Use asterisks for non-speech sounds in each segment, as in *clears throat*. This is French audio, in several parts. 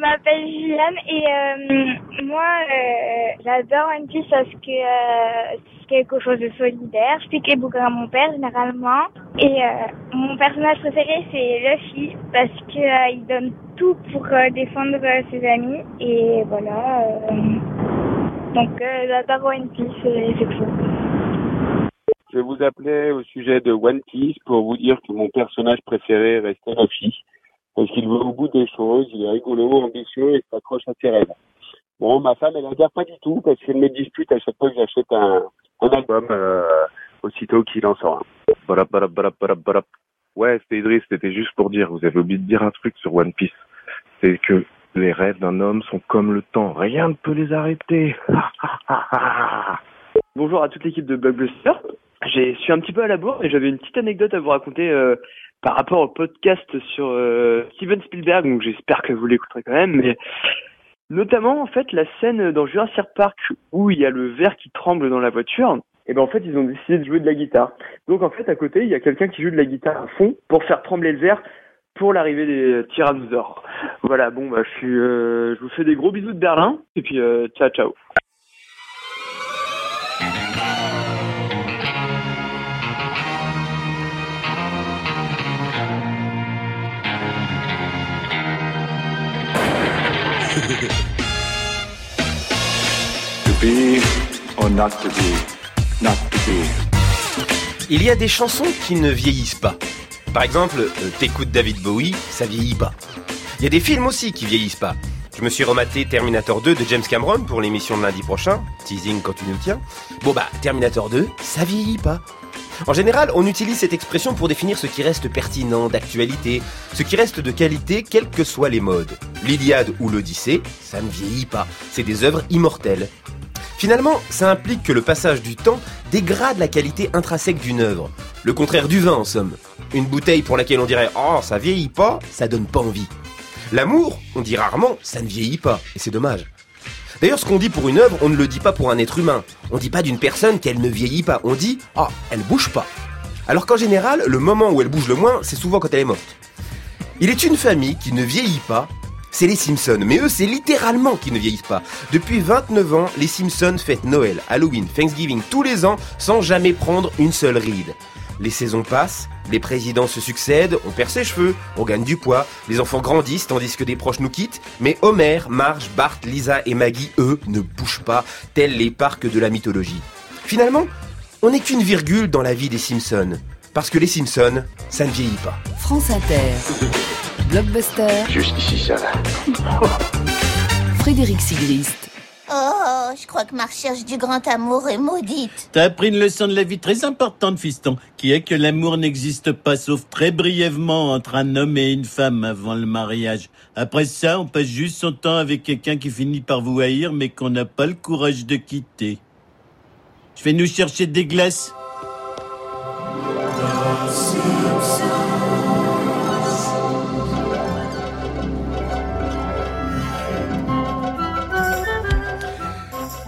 m'appelle Juliane et euh, moi euh, j'adore One Piece parce que euh, c'est quelque chose de solidaire. Je les bouquins à mon père généralement et mon personnage préféré c'est Luffy parce que il donne tout pour défendre ses amis et voilà. donc j'adore One Piece, c'est tout. Je vous appelais au sujet de One Piece pour vous dire que mon personnage préféré restait Luffy parce qu'il va au bout des choses, il est rigolo, ambitieux et s'accroche à ses rêves. Bon, ma femme, elle adhère pas du tout parce qu'elle me dispute à chaque fois que j'achète un, un album euh, aussitôt qu'il en sort un. Ouais, c'était Idriss, c'était juste pour dire, vous avez oublié de dire un truc sur One Piece. C'est que les rêves d'un homme sont comme le temps, rien ne peut les arrêter. *laughs* Bonjour à toute l'équipe de Blockbuster. J'ai suis un petit peu à la bourre et j'avais une petite anecdote à vous raconter euh, par rapport au podcast sur euh, Steven Spielberg, donc j'espère que vous l'écouterez quand même, mais notamment en fait la scène dans Jurassic Park où il y a le verre qui tremble dans la voiture, et ben en fait ils ont décidé de jouer de la guitare. Donc en fait à côté il y a quelqu'un qui joue de la guitare à fond pour faire trembler le verre pour l'arrivée des tyrannosaures. Voilà, bon bah je suis euh, je vous fais des gros bisous de Berlin et puis euh, ciao ciao. Il y a des chansons qui ne vieillissent pas. Par exemple, euh, t'écoutes David Bowie, ça vieillit pas. Il y a des films aussi qui vieillissent pas. Je me suis rematé Terminator 2 de James Cameron pour l'émission de lundi prochain. Teasing quand tu nous tiens. Bon bah, Terminator 2, ça vieillit pas. En général, on utilise cette expression pour définir ce qui reste pertinent, d'actualité, ce qui reste de qualité, quels que soient les modes. L'Iliade ou l'Odyssée, ça ne vieillit pas, c'est des œuvres immortelles. Finalement, ça implique que le passage du temps dégrade la qualité intrinsèque d'une œuvre. Le contraire du vin, en somme. Une bouteille pour laquelle on dirait Oh, ça vieillit pas, ça donne pas envie. L'amour, on dit rarement Ça ne vieillit pas, et c'est dommage. D'ailleurs, ce qu'on dit pour une œuvre, on ne le dit pas pour un être humain. On dit pas d'une personne qu'elle ne vieillit pas. On dit ah, elle bouge pas. Alors qu'en général, le moment où elle bouge le moins, c'est souvent quand elle est morte. Il est une famille qui ne vieillit pas, c'est les Simpsons. Mais eux, c'est littéralement qu'ils ne vieillissent pas. Depuis 29 ans, les Simpsons fêtent Noël, Halloween, Thanksgiving tous les ans sans jamais prendre une seule ride. Les saisons passent, les présidents se succèdent, on perd ses cheveux, on gagne du poids, les enfants grandissent tandis que des proches nous quittent, mais Homer, Marge, Bart, Lisa et Maggie, eux, ne bougent pas, tels les parcs de la mythologie. Finalement, on n'est qu'une virgule dans la vie des Simpsons. Parce que les Simpsons, ça ne vieillit pas. France Inter. Blockbuster. Juste ici, ça va. Frédéric Sigrist. Oh, je crois que ma recherche du grand amour est maudite. T'as appris une leçon de la vie très importante, fiston, qui est que l'amour n'existe pas sauf très brièvement entre un homme et une femme avant le mariage. Après ça, on passe juste son temps avec quelqu'un qui finit par vous haïr mais qu'on n'a pas le courage de quitter. Je vais nous chercher des glaces.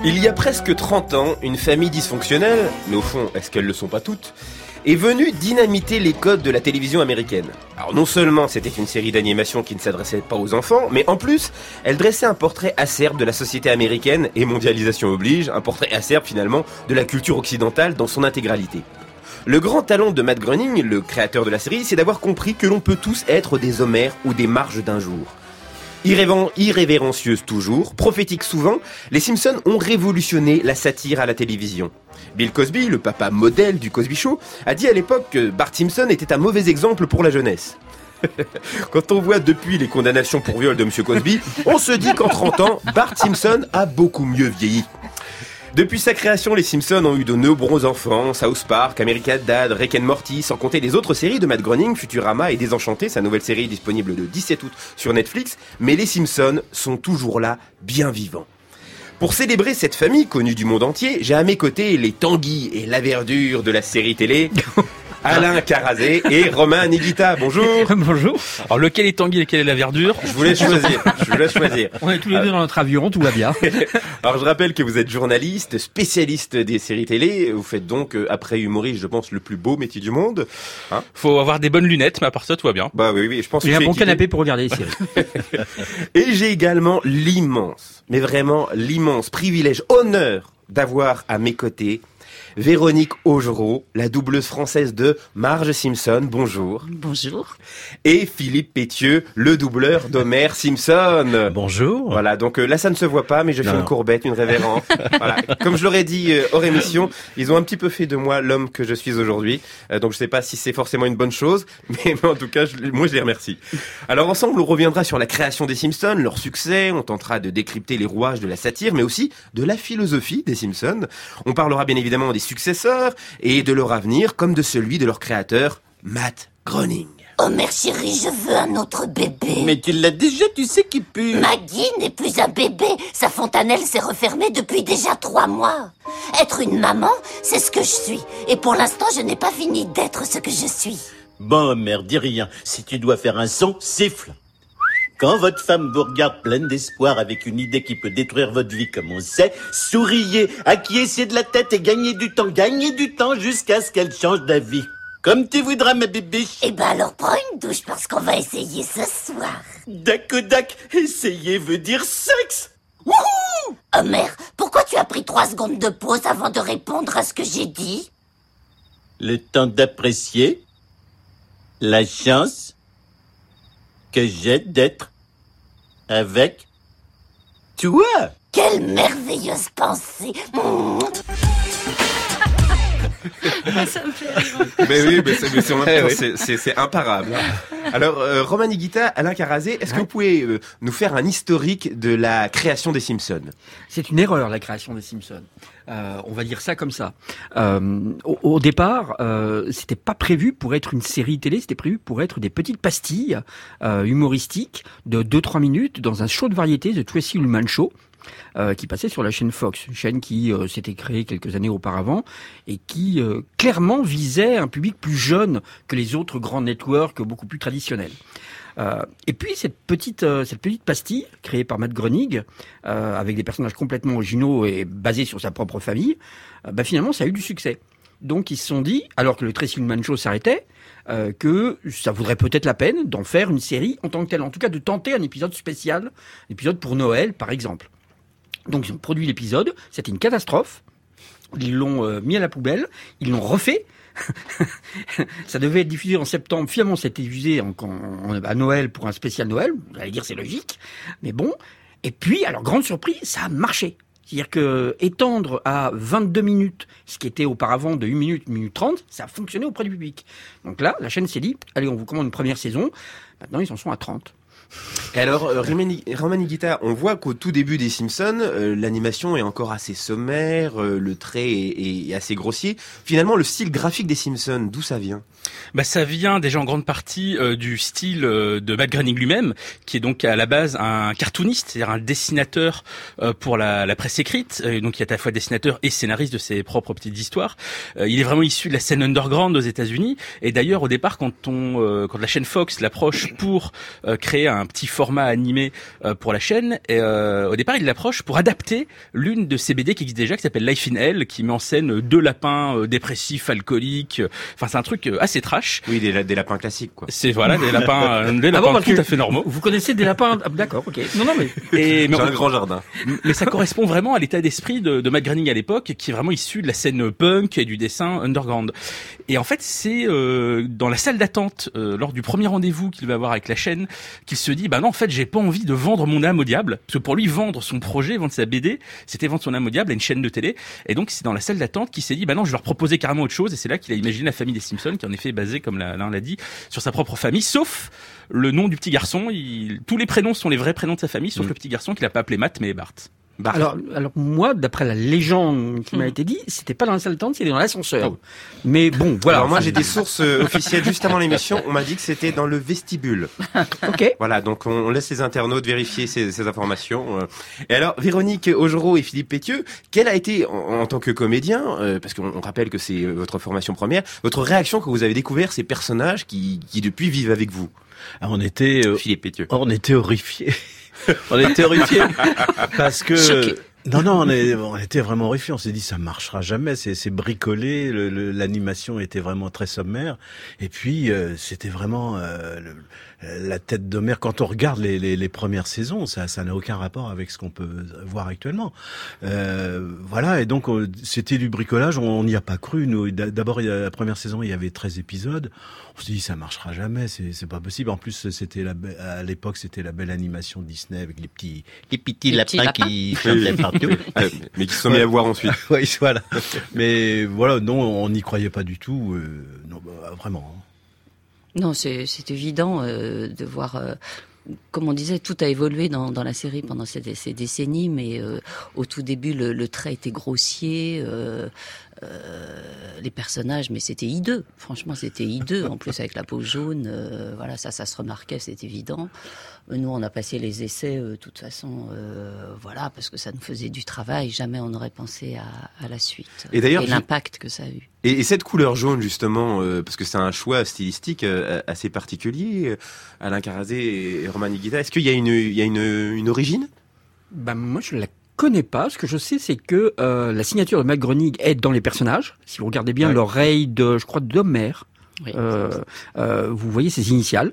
Il y a presque 30 ans, une famille dysfonctionnelle, mais au fond, est-ce qu'elles le sont pas toutes, est venue dynamiter les codes de la télévision américaine. Alors non seulement c'était une série d'animation qui ne s'adressait pas aux enfants, mais en plus, elle dressait un portrait acerbe de la société américaine, et mondialisation oblige, un portrait acerbe finalement de la culture occidentale dans son intégralité. Le grand talent de Matt Groening, le créateur de la série, c'est d'avoir compris que l'on peut tous être des Homères ou des marges d'un jour. Irrévérencieuse toujours, prophétique souvent, les Simpsons ont révolutionné la satire à la télévision. Bill Cosby, le papa modèle du Cosby Show, a dit à l'époque que Bart Simpson était un mauvais exemple pour la jeunesse. *laughs* Quand on voit depuis les condamnations pour viol de M. Cosby, on se dit qu'en 30 ans, Bart Simpson a beaucoup mieux vieilli. Depuis sa création, les Simpsons ont eu de nombreux enfants, South Park, American Dad, Rick Morty, sans compter les autres séries de Matt Groening, Futurama et Désenchanté, sa nouvelle série disponible le 17 août sur Netflix, mais les Simpsons sont toujours là, bien vivants. Pour célébrer cette famille connue du monde entier, j'ai à mes côtés les Tanguy et la verdure de la série télé. *laughs* Alain Carazé et Romain Nigita. Bonjour. *laughs* Bonjour. Alors lequel est Tanguy et quelle est la verdure Je vous laisse choisir. Je vous laisse choisir. On est tous les deux dans notre avion, tout va bien. *laughs* Alors je rappelle que vous êtes journaliste, spécialiste des séries télé. Vous faites donc, euh, après humoriste, je pense, le plus beau métier du monde. Hein Faut avoir des bonnes lunettes, mais à part ça, tout va bien. bah oui, oui, je pense que J'ai un bon équipé. canapé pour regarder les séries. *laughs* Et j'ai également l'immense, mais vraiment l'immense privilège, honneur d'avoir à mes côtés Véronique Augereau, la doubleuse française de Marge Simpson, bonjour. Bonjour. Et Philippe Pétieux, le doubleur d'Homer Simpson. Bonjour. Voilà, donc euh, là ça ne se voit pas, mais je fais Non. une courbette, une révérence. *laughs* voilà. Comme je l'aurais dit euh, hors émission, ils ont un petit peu fait de moi l'homme que je suis aujourd'hui. Euh, donc je sais pas si c'est forcément une bonne chose, *laughs* mais, mais en tout cas, je- moi je les remercie. Alors ensemble, on reviendra sur la création des Simpsons, leur succès, on tentera de décrypter les rouages de la satire, mais aussi de la philosophie des Simpsons. On parlera bien évidemment des successeurs et de leur avenir, comme de celui de leur créateur, Matt Groening. Oh, chérie, je veux un autre bébé. Mais tu l'as déjà, tu sais qui pue. Maggie n'est plus un bébé. Sa fontanelle s'est refermée depuis déjà trois mois. Être une maman, c'est ce que je suis. Et pour l'instant, je n'ai pas fini d'être ce que je suis. Bon, mère, dis rien. Si tu dois faire un son, siffle. Quand votre femme vous regarde pleine d'espoir avec une idée qui peut détruire votre vie comme on sait, souriez, acquiescez de la tête et gagnez du temps, gagnez du temps jusqu'à ce qu'elle change d'avis. Comme tu voudras, ma bibiche. Eh ben alors prends une douche parce qu'on va essayer ce soir. Dakodak, essayer veut dire sexe. Homer, pourquoi tu as pris trois secondes de pause avant de répondre à ce que j'ai dit? Le temps d'apprécier la chance que j'ai d'être avec toi. Quelle merveilleuse pensée. *laughs* Ça me fait rire. Mais oui, mais c'est, mais c'est en même Eh temps, c'est, c'est- c'est imparable. Alors, euh, Roman Alain Carazé, est-ce que vous pouvez euh, nous faire un historique de la création des Simpsons? C'est une erreur la création des Simpsons. Euh, on va dire ça comme ça. Euh, au, au départ, euh, c'était pas prévu pour être une série télé, c'était prévu pour être des petites pastilles euh, humoristiques de 2-3 minutes dans un show de variété, The Tracy Ullman Show. Euh, qui passait sur la chaîne Fox, une chaîne qui euh, s'était créée quelques années auparavant et qui euh, clairement visait un public plus jeune que les autres grands networks beaucoup plus traditionnels. Et puis cette petite cette petite pastille créée par Matt Groening avec des personnages complètement originaux et basés sur sa propre famille, bah finalement ça a eu du succès. Donc ils se sont dit, alors que le Tracy Ullman Show s'arrêtait, que ça vaudrait peut-être la peine d'en faire une série en tant que telle, en tout cas de tenter un épisode spécial, un épisode pour Noël par exemple. Donc ils ont produit l'épisode, c'était une catastrophe. Ils l'ont euh, mis à la poubelle, ils l'ont refait. *laughs* ça devait être diffusé en septembre. Finalement, c'était diffusé en, en- à Noël pour un spécial Noël. Vous allez dire c'est logique, mais bon. Et puis, alors grande surprise, ça a marché. C'est-à-dire que étendre à 22 minutes, ce qui était auparavant de 1 minute, 1 minute 30, ça a fonctionné auprès du public. Donc là, la chaîne s'est dit, allez, on vous commande une première saison. Maintenant, ils en sont à 30. Et alors, euh, Higuita, on voit qu'au tout début des Simpsons, euh, l'animation est encore assez sommaire, euh, le trait est, est assez grossier. Finalement, le style graphique des Simpsons, d'où ça vient? Bah, ça vient déjà en grande partie euh, du style euh, de Matt Groening lui-même, qui est donc à la base un cartooniste, c'est-à-dire un dessinateur euh, pour la, la presse écrite, donc il est à la fois dessinateur et scénariste de ses propres petites histoires. Euh, il est vraiment issu de la scène underground aux États-Unis, et d'ailleurs au départ, quand on, euh, quand la chaîne Fox l'approche pour euh, créer un petit format animé pour la chaîne, et, au départ il l'approche pour adapter l'une de ses BD qui existe déjà, qui s'appelle Life in Hell, qui met en scène deux lapins dépressifs, alcooliques. Enfin, c'est un truc euh, assez trash. Oui, des, des lapins classiques, quoi. C'est voilà des lapins, *laughs* euh, des Ah lapins bon, tout à fait normaux. Vous connaissez des lapins ah, D'accord, ok. Non, non, mais *laughs* et mais, un grand jardin. mais ça correspond vraiment à l'état d'esprit de, de Matt Groening à l'époque, qui est vraiment issu de la scène punk et du dessin underground. Et en fait, c'est euh, dans la salle d'attente euh, lors du premier rendez-vous qu'il va avoir avec la chaîne qu'il se dit bah non en fait j'ai pas envie de vendre mon âme au diable parce que pour lui vendre son projet, vendre sa BD, c'était vendre son âme au diable à une chaîne de télé. Et donc c'est dans la salle d'attente qu'il s'est dit bah non je vais leur proposer carrément autre chose et c'est là qu'il a imaginé la famille des Simpsons qui en effet basée comme la- l'un l'a dit sur sa propre famille sauf le nom du petit garçon. Il, tous les prénoms sont les vrais prénoms de sa famille sauf Mm. le petit garçon qu'il a pas appelé Matt mais Bart. Bart. Alors, alors moi, d'après la légende qui m'a Hmm. été dit, c'était pas dans la salle d'attente, c'était dans l'ascenseur. Mais bon, voilà. Alors moi j'ai des *laughs* sources euh, officielles juste avant l'émission, on m'a dit que c'était dans le vestibule. *laughs* Ok. Voilà, donc on, laisse les internautes vérifier ces, ces informations. euh. Et alors Véronique Augereau et Philippe Pétieux, quelle a été en, en tant que comédien, euh, parce qu'on on rappelle que c'est votre formation première, votre réaction quand vous avez découvert ces personnages qui, qui depuis vivent avec vous? Ah, on était, euh, Philippe Pétieux. on était horrifiés. *laughs* on était horrifiés *laughs* parce que. Choqués. Non, non, on, est- on était vraiment horrifiés. On s'est dit, ça marchera jamais. C'est c'est bricolé. L'animation était vraiment très sommaire. Et puis, euh, c'était vraiment euh, le- la tête de mer. Quand on regarde les, les, les premières saisons, ça ça n'a aucun rapport avec ce qu'on peut voir actuellement. Euh, voilà. Et donc, euh, c'était du bricolage. On n'y a pas cru. Nous, d'abord, il y a- la première saison, il y avait 13 épisodes. On s'est dit, ça marchera jamais. C'est c'est pas possible. En plus, c'était à l'époque, c'était la belle animation Disney avec les petits, les petits Les lapins petits lapins. qui *laughs* chantaient partout. *laughs* Euh, mais qui se sont mis à voir ensuite. *laughs* oui, voilà. Mais voilà, non, on n'y croyait pas du tout. euh, non, bah, vraiment. Non, c'est évident euh, de voir. euh, comme on disait, tout a évolué dans, la série pendant ces, décennies, mais euh, au tout début, le trait était grossier. Euh, les personnages, mais c'était hideux. Franchement, c'était hideux. En plus, avec la peau jaune, euh, voilà, ça, ça se remarquait, c'est évident. Nous, on a passé les essais, euh, de toute façon, euh, voilà, parce que ça nous faisait du travail. Jamais on n'aurait pensé à, à la suite. Et d'ailleurs, l'impact que ça a eu. Et, et cette couleur jaune justement, euh, parce que c'est un choix stylistique euh, assez particulier, euh, Alain Carazé et Roman Higuita, est-ce qu'il y a une, il y a une, une origine? Ben, moi, je la connais pas. Ce que je sais, c'est que euh, la signature de Mac Groening est dans les personnages. Si vous regardez bien Ouais. l'oreille de, je crois, d'Homer, Oui, euh, euh, vous voyez ses initiales.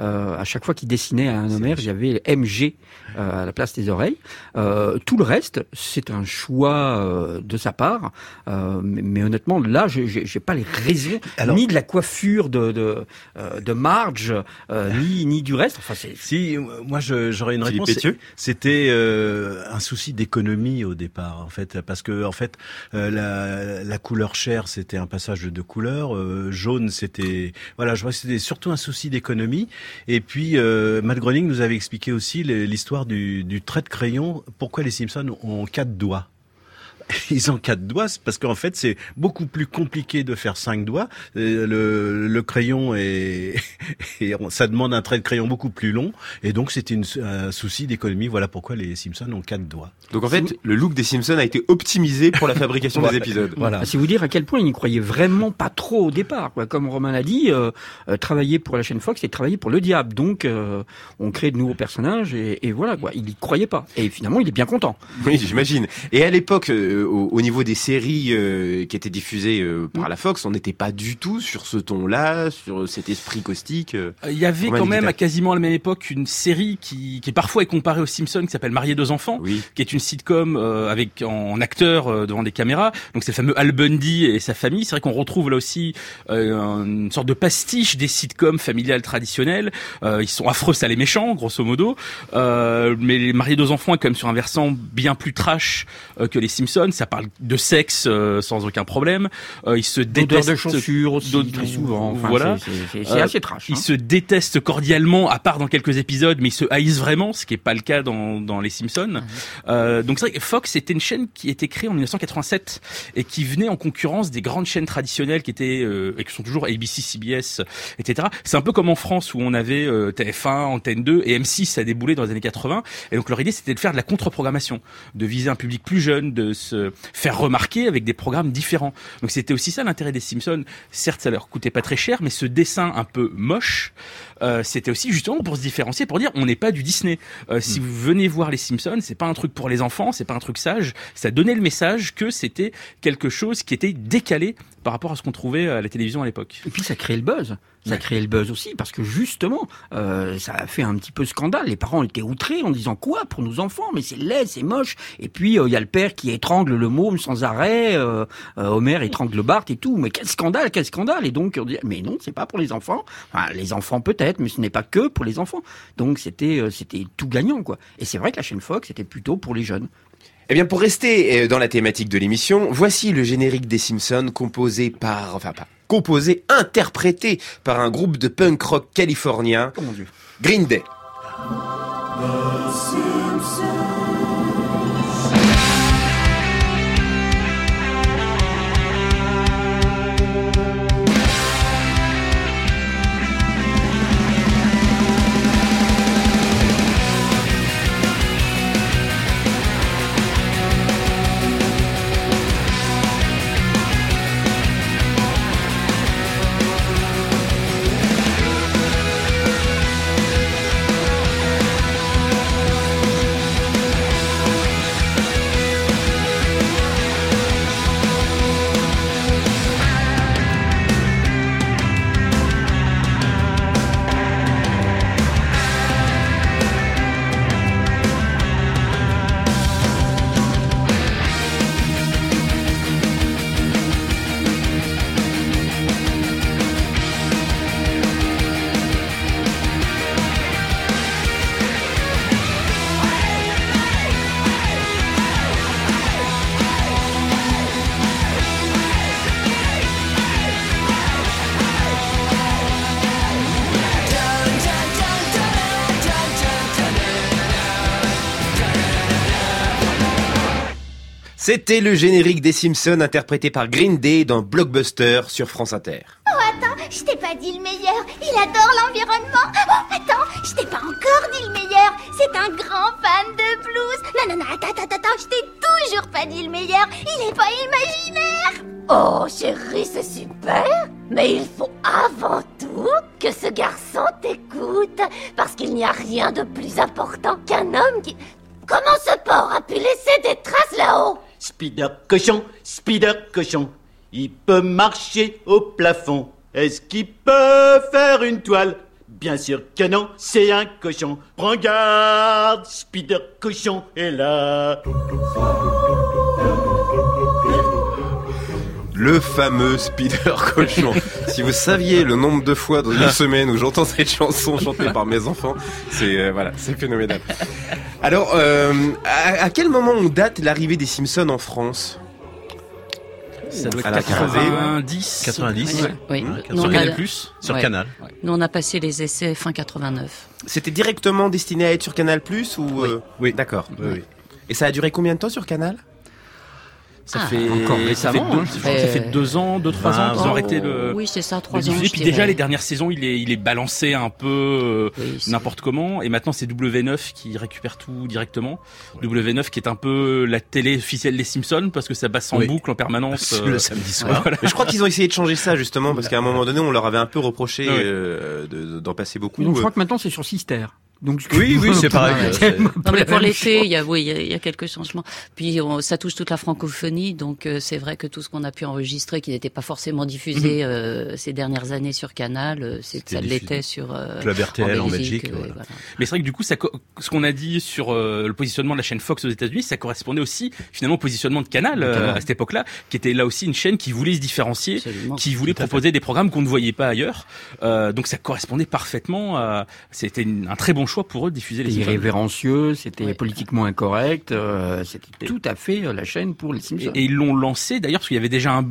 Euh, à chaque fois qu'il dessinait un Homer, il y avait MG euh, à la place des oreilles. Euh, tout le reste, c'est un choix euh, de sa part. Mais, mais honnêtement, là, j'ai- pas les raisons Alors- ni de la coiffure de de, de Marge, ni ni du reste. Enfin, Si, moi, j'aurais une réponse. C'était un souci d'économie au départ, en fait, parce que en fait, la, la couleur chair, c'était un passage de euh, jaune, c'était voilà, je vois c'était surtout un souci d'économie. Et puis, Matt Groening nous avait expliqué aussi les- du, du trait de crayon. Pourquoi les Simpsons ont quatre doigts? Ils ont quatre doigts, parce qu'en fait c'est beaucoup plus compliqué de faire cinq doigts. Euh, Le, le crayon est, *laughs* et ça demande un trait de crayon beaucoup plus long, et donc c'était un souci d'économie. Voilà pourquoi les Simpsons ont quatre doigts. Donc en fait, le look des Simpsons a été optimisé pour la fabrication des *laughs* Voilà. épisodes. Voilà. C'est vous dire à quel point il n'y croyait vraiment pas trop au départ. Quoi. Comme Romain l'a dit, euh, euh, travailler pour la chaîne Fox, c'est travailler pour le diable. Donc, euh, on crée de nouveaux personnages et, et voilà quoi. Il y croyait pas. Et finalement, il est bien content. Oui, j'imagine. Et à l'époque, euh, au, au niveau des séries euh, qui étaient diffusées euh, par la Fox, on n'était pas du tout sur ce ton-là, sur cet esprit caustique. euh. Il y avait quand même à quasiment à la même époque une série qui, qui parfois est comparée aux Simpsons qui s'appelle Marié deux enfants, Oui. qui est une sitcom euh, avec en, acteur euh, devant des caméras. Donc c'est le fameux Al Bundy et sa famille. C'est vrai qu'on retrouve là aussi euh, une sorte de pastiche des sitcoms familiales traditionnelles. Euh, ils sont affreux, ça les méchants, grosso modo. Euh, mais les Mariés deux enfants est quand même sur un versant bien plus trash euh, que les Simpsons. Ça parle de sexe euh, sans aucun problème. Euh, ils se détestent de chaussures aussi, très souvent. Enfin, voilà. c'est- Euh, assez trash. Ils hein. se détestent cordialement, à part dans quelques épisodes, mais ils se haïssent vraiment, ce qui est pas le cas dans, dans les Simpsons. Euh, donc c'est vrai que Fox était une chaîne qui était créée en 1987 et qui venait en concurrence des grandes chaînes traditionnelles qui étaient euh, et qui sont toujours ABC, CBS, etc. C'est un peu comme en France où on avait euh, TF1, Antenne 2 et M6 a déboulé dans les années 80. Et donc leur idée c'était de faire de la contre-programmation, de viser un public plus jeune, de se faire remarquer avec des programmes différents. Donc c'était aussi ça l'intérêt des Simpsons. Certes, ça leur coûtait pas très cher, mais ce dessin un peu moche, euh, c'était aussi justement pour se différencier, pour dire on n'est pas du Disney. Euh, Si vous venez voir les Simpsons, c'est pas un truc pour les enfants, c'est pas un truc sage. Ça donnait le message que c'était quelque chose qui était décalé par rapport à ce qu'on trouvait à la télévision à l'époque. Et puis ça crée le buzz. Ça crée le buzz aussi parce que justement, euh, ça a fait un petit peu scandale. Les parents étaient outrés en disant quoi pour nos enfants? Mais c'est laid, c'est moche. Et puis euh, il y a le père qui étrangle le môme sans arrêt. Euh, Homer étrangle Bart et tout. Mais quel scandale, quel scandale Et donc on dit mais non, c'est pas pour les enfants. Enfin, les enfants peut-être, mais ce n'est pas que pour les enfants. Donc c'était euh, c'était tout gagnant quoi. Et c'est vrai que la chaîne Fox était plutôt pour les jeunes. Eh bien, pour rester euh, dans la thématique de l'émission, voici le générique des Simpsons composé par, enfin pas composé, interprété par un groupe de punk rock californien, Oh mon dieu. Green Day. C'était le générique des Simpsons interprété par Green Day dans Blockbuster sur France Inter. Oh, attends, je t'ai pas dit le meilleur. Il adore l'environnement. Oh, attends, je t'ai pas encore dit le meilleur. C'est un grand fan de blues. Non, non, non, attends, attends, attends, je t'ai toujours pas dit le meilleur. Il est pas imaginaire. Oh, chérie, c'est super. Mais il faut avant tout que ce garçon t'écoute. Parce qu'il n'y a rien de plus important qu'un homme qui... Comment ce porc a pu laisser des traces là-haut? Spider cochon, Spider cochon. Il peut marcher au plafond. Est-ce qu'il peut faire une toile? Bien sûr que non, c'est un cochon. Prends garde, Spider cochon est là. Le fameux Spider *laughs* Cochon. si vous saviez le nombre de fois dans une semaine où j'entends cette chanson chantée par mes enfants, c'est euh, voilà, c'est phénoménal. Alors, euh, à, à quel moment on date l'arrivée des Simpsons en France? Ça doit être À la 90. 90, Oui, sur on Canal+. a- sur ouais. Canal. Nous, on a passé les essais fin 89. C'était directement destiné à être sur Canal Plus ou euh, Oui. D'accord. Oui, oui. Et ça a duré combien de temps sur Canal? Ça Ah, fait encore ça fait deux, hein. ça fait deux ans, deux trois ans qu'ils ont Oh, arrêté le. Oui, c'est ça, le trois ans. je Puis déjà les dernières saisons, il est il est balancé un peu euh, Oui, n'importe comment. Et maintenant c'est W9 qui récupère tout directement. W9 qui est un peu la télé officielle des Simpsons parce que ça passe en Oui. boucle en permanence. Le euh, samedi *laughs* soir. voilà. Mais je crois qu'ils ont essayé de changer ça justement parce qu'à un moment donné on leur avait un peu reproché Ouais. euh, de- d'en passer beaucoup. Donc je Euh, crois que maintenant c'est sur Sister. Donc Oui, oui, *laughs* c'est pareil. C'est- Non, mais pour l'été, il y a, oui, il y a, il y a quelques changements. Puis on- ça touche toute la francophonie, donc euh, c'est vrai que tout ce qu'on a pu enregistrer, qui n'était pas forcé,ment diffusé euh, ces dernières années sur Canal, euh, c'est C'était ça l'était sur euh, Club RTL en Belgique. euh, voilà. voilà. Mais c'est vrai que du coup, ça, ce qu'on a dit sur euh, le positionnement de la chaîne Fox aux États-Unis, ça correspondait aussi finalement au positionnement de Canal euh, à cette époque-là, qui était là aussi une chaîne qui voulait se différencier, Absolument. qui voulait proposer des programmes qu'on ne voyait pas ailleurs. Euh, donc ça correspondait parfaitement. à... C'était une- un très bon choix pour eux de diffuser les C'était Simpsons. irrévérencieux, c'était Ouais. politiquement incorrect, euh, c'était tout à fait euh, la chaîne pour les Simpsons. Et, et ils l'ont lancé d'ailleurs parce qu'il y avait déjà un,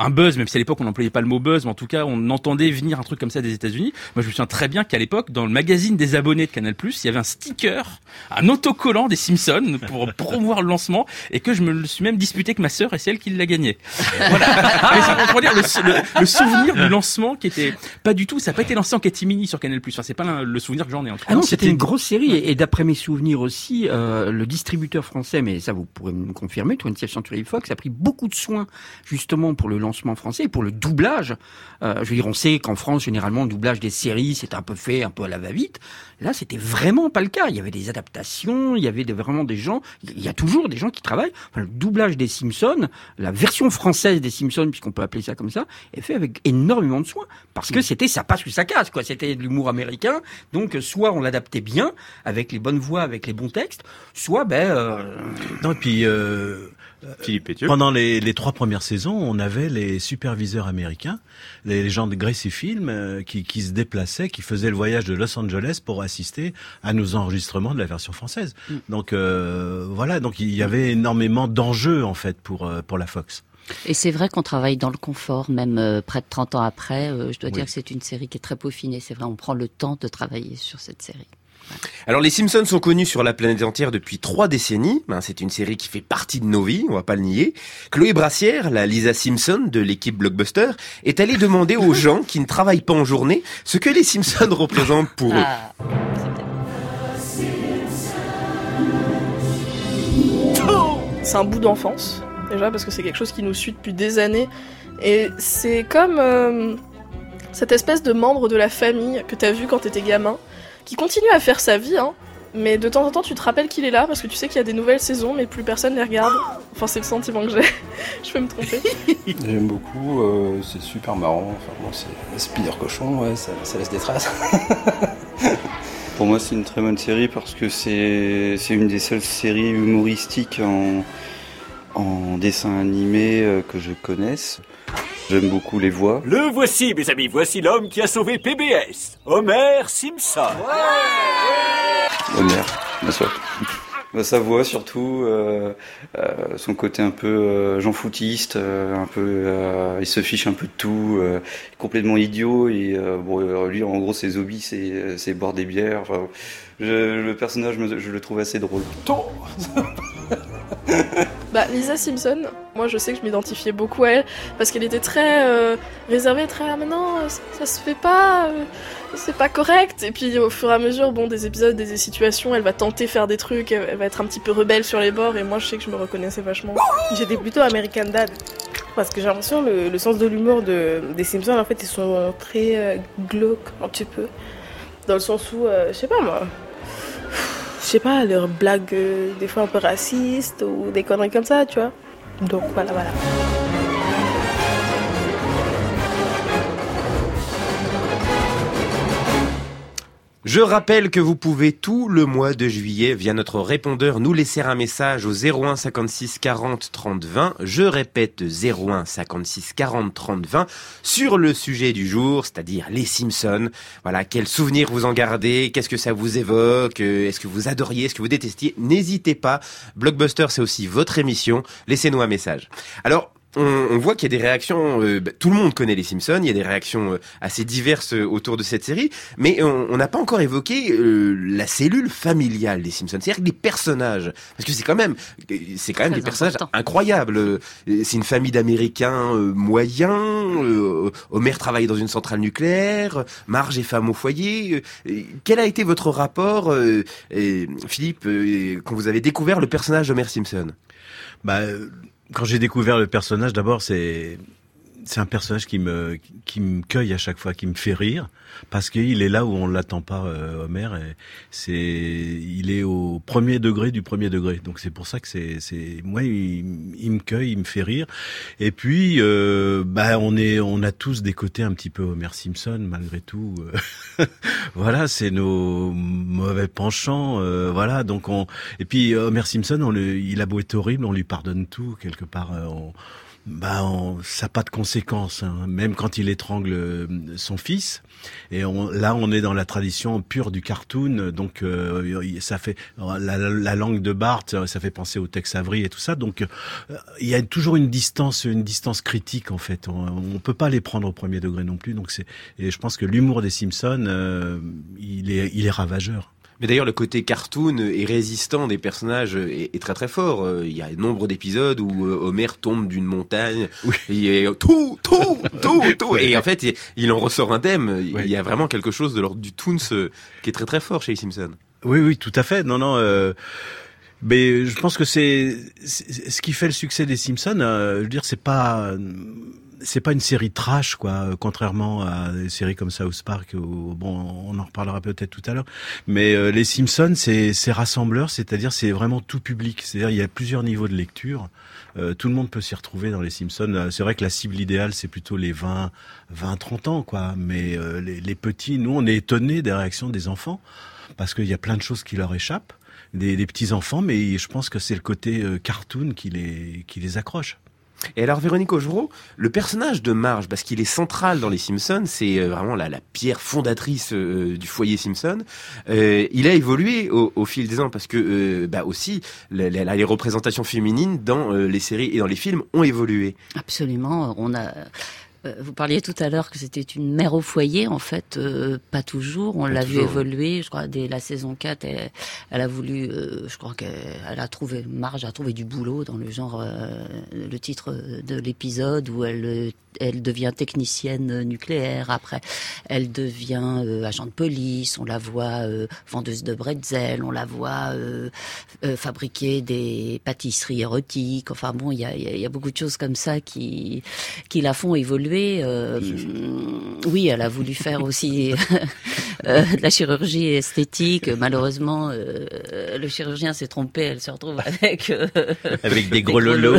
un buzz, même si à l'époque on n'employait pas le mot buzz, mais en tout cas on entendait venir un truc comme ça des États-Unis. Moi je me souviens très bien qu'à l'époque, dans le magazine des abonnés de Canal+, il y avait un sticker, un autocollant des Simpsons pour *laughs* promouvoir le lancement, et que je me le suis même disputé que ma sœur et c'est elle qui l'a gagné. *laughs* Voilà. Mais c'est pour dire le, le- le souvenir du lancement qui était pas du tout, ça n'a pas été lancé en catimini sur Canal+. Enfin, c'est pas la- le souvenir que j'en ai en tout cas. Ah non, c'était une grosse série et, et d'après mes souvenirs aussi, euh, le distributeur français, mais ça vous pourrez me confirmer, 20th Century Fox a pris beaucoup de soins justement pour le lancement français et pour le doublage. Euh, je veux dire, on sait qu'en France généralement le doublage des séries c'est un peu fait un peu à la va-vite. Là, c'était vraiment pas le cas. Il y avait des adaptations, il y avait des- vraiment des gens. Il y a toujours des gens qui travaillent. Enfin, le doublage des Simpsons, la version française des Simpsons, puisqu'on peut appeler ça comme ça, est fait avec énormément de soin parce que c'était ça passe ou ça casse quoi. C'était de l'humour américain. Donc soit on l'adaptait bien avec les bonnes voix, avec les bons textes, soit ben euh, Non, et puis euh, Philippe pendant les, les trois premières saisons, on avait les superviseurs américains, les, les gens de Gracie Film, euh, qui, qui se déplaçaient, qui faisaient le voyage de Los Angeles pour assister à nos enregistrements de la version française. Mm. Donc euh, voilà, donc il y avait énormément d'enjeux en fait pour euh, pour la Fox. Et c'est vrai qu'on travaille dans le confort, même euh, près de 30 ans après. euh, je dois Oui. dire que c'est une série qui est très peaufinée. C'est vrai, on prend le temps de travailler sur cette série. Alors les Simpsons sont connus sur la planète entière depuis trois décennies. Ben, c'est une série qui fait partie de nos vies, on va pas le nier. Chloé Brassière, la Lisa Simpson de l'équipe Blockbuster, est allée demander aux *laughs* gens qui ne travaillent pas en journée ce que les Simpsons représentent pour eux. Ah, C'est un bout d'enfance, déjà, parce que c'est quelque chose qui nous suit depuis des années. Et c'est comme euh, cette espèce de membre de la famille que t'as vu quand t'étais gamin, qui continue à faire sa vie, hein, mais de temps en temps tu te rappelles qu'il est là, parce que tu sais qu'il y a des nouvelles saisons, mais plus personne les regarde. Enfin, c'est le sentiment que j'ai. *laughs* Je peux me tromper. *laughs* J'aime beaucoup, euh, c'est super marrant. Enfin, bon, c'est Spider Cochon, ouais, ça, ça laisse des traces. *laughs* Pour moi, c'est une très bonne série parce que c'est c'est une des seules séries humoristiques en, en dessin animé euh, que je connaisse. J'aime beaucoup les voix. Le voici, mes amis, voici l'homme qui a sauvé PBS, Homer Simpson. Homer, bien sûr. Bah, sa voix surtout, euh, euh, son côté un peu euh, Jean Foutiste, euh, un peu, il se fiche un peu de tout, complètement idiot. Et bon, lui, en gros, ses hobbies, c'est c'est boire des bières. Enfin, je- le personnage, je le trouve assez drôle. *laughs* Bah, Lisa Simpson, moi je sais que je m'identifiais beaucoup à elle parce qu'elle était très euh, réservée, très ah mais non, ça, se fait pas, euh, c'est pas correct. Et puis au fur et à mesure, bon, des épisodes, des situations, elle va tenter faire des trucs, elle, elle va être un petit peu rebelle sur les bords et moi je sais que je me reconnaissais vachement. J'étais plutôt American Dad. Parce que j'ai l'impression le, le sens de l'humour de, des Simpsons, en fait, ils sont très euh, glauques, un petit peu. Dans le sens où, euh, je sais pas moi, je sais pas, leurs blagues euh, des fois un peu racistes ou des conneries comme ça, tu vois. Donc voilà, voilà. Je rappelle que vous pouvez tout le mois de juillet via notre répondeur nous laisser un message au 01 56 40 30 20. Je répète 01 56 40 30 20 sur le sujet du jour, c'est-à-dire les Simpsons. Voilà, quels souvenirs vous en gardez Qu'est-ce que ça vous évoque Euh, Est-ce que vous adoriez Est-ce que vous détestiez? N'hésitez pas. Blockbuster, c'est aussi votre émission. Laissez-nous un message. Alors, on, on voit qu'il y a des réactions. euh, bah, tout le monde connaît les Simpsons. Il y a des réactions euh, assez diverses euh, autour de cette série, mais on on n'a pas encore évoqué euh, la cellule familiale des Simpsons, c'est-à-dire les personnages, parce que c'est quand même, euh, c'est quand même des personnages incroyables. C'est une famille d'Américains euh, moyens. euh, Homer travaille dans une centrale nucléaire. Marge est femme au foyer. Euh, Quel a été votre rapport, Philippe, euh, quand vous avez découvert le personnage d'Homer Simpson? Bah, euh, quand j'ai découvert le personnage, d'abord, c'est c'est un personnage qui me qui me cueille à chaque fois, qui me fait rire, parce qu'il est là où on l'attend pas, euh, Homer. C'est il est au premier degré du premier degré. Donc c'est pour ça que c'est c'est moi il, il me cueille, il me fait rire. Et puis euh, bah on est on a tous des côtés un petit peu Homer Simpson malgré tout. euh. *laughs* voilà, c'est nos mauvais penchants. euh, voilà, donc on et puis Homer Simpson, on le, il a beau être horrible, on lui pardonne tout quelque part. euh, on, bah, ça n'a pas de conséquences, hein. même quand il étrangle euh, son fils. Et on, là, on est dans la tradition pure du cartoon, donc euh, ça fait la, la- la langue de Bart, ça fait penser au Tex Avery et tout ça. Donc, euh, il y a toujours une distance, une distance critique en fait. On, on peut pas les prendre au premier degré non plus. Donc c'est, et je pense que l'humour des Simpsons, euh, il est, il est ravageur. Mais d'ailleurs, le côté cartoon et résistant des personnages est, est très très fort. Euh, Il y a nombre d'épisodes où euh, Homer tombe d'une montagne, et tout, tout, tout, tout, et en fait, il, il en ressort indemne. Il y a vraiment quelque chose de l'ordre du Toons euh, qui est très très fort chez les Simpsons. Oui, oui, tout à fait. Non, non. euh, mais je pense que c'est c'est- ce qui fait le succès des Simpsons. euh, je veux dire, c'est pas c'est pas une série trash, quoi. Contrairement à des séries comme South Park. Où, bon, on en reparlera peut-être tout à l'heure. Mais euh, les Simpsons, c'est c'est rassembleur, c'est-à-dire c'est vraiment tout public. C'est-à-dire il y a plusieurs niveaux de lecture. Euh, tout le monde peut s'y retrouver dans les Simpsons. Euh, C'est vrai que la cible idéale, c'est plutôt les 20, 20, 30 ans, quoi. Mais euh, les, les petits, nous, on est étonnés des réactions des enfants parce qu'il y a plein de choses qui leur échappent, des, des petits enfants, mais je pense que c'est le côté euh, cartoon qui les, qui les accroche. Et alors, Véronique Augereau, le personnage de Marge, parce qu'il est central dans les Simpsons, c'est euh, vraiment la, la pierre fondatrice euh, du foyer Simpson. Euh, il a évolué au, fil des ans parce que, euh, bah aussi, les représentations féminines dans euh, les séries et dans les films ont évolué. Absolument. On a. euh, Vous parliez tout à l'heure que c'était une mère au foyer, en fait, euh, pas toujours. On l'a vu évoluer. Je crois dès la saison 4, elle, elle a voulu, euh, je crois qu'elle elle a trouvé, Marge a trouvé du boulot dans le genre, euh, le titre de l'épisode où elle, elle devient technicienne nucléaire. Après, elle devient euh, agent de police. On la voit euh, vendeuse de bretzel. On la voit euh, euh, fabriquer des pâtisseries érotiques. Enfin bon, il y a, y a- y a beaucoup de choses comme ça qui qui la font évoluer. Euh, oui, elle a voulu faire aussi *laughs* euh, de la chirurgie esthétique. Malheureusement, euh, le chirurgien s'est trompé. Elle se retrouve avec euh, *laughs* Avec des gros lolos.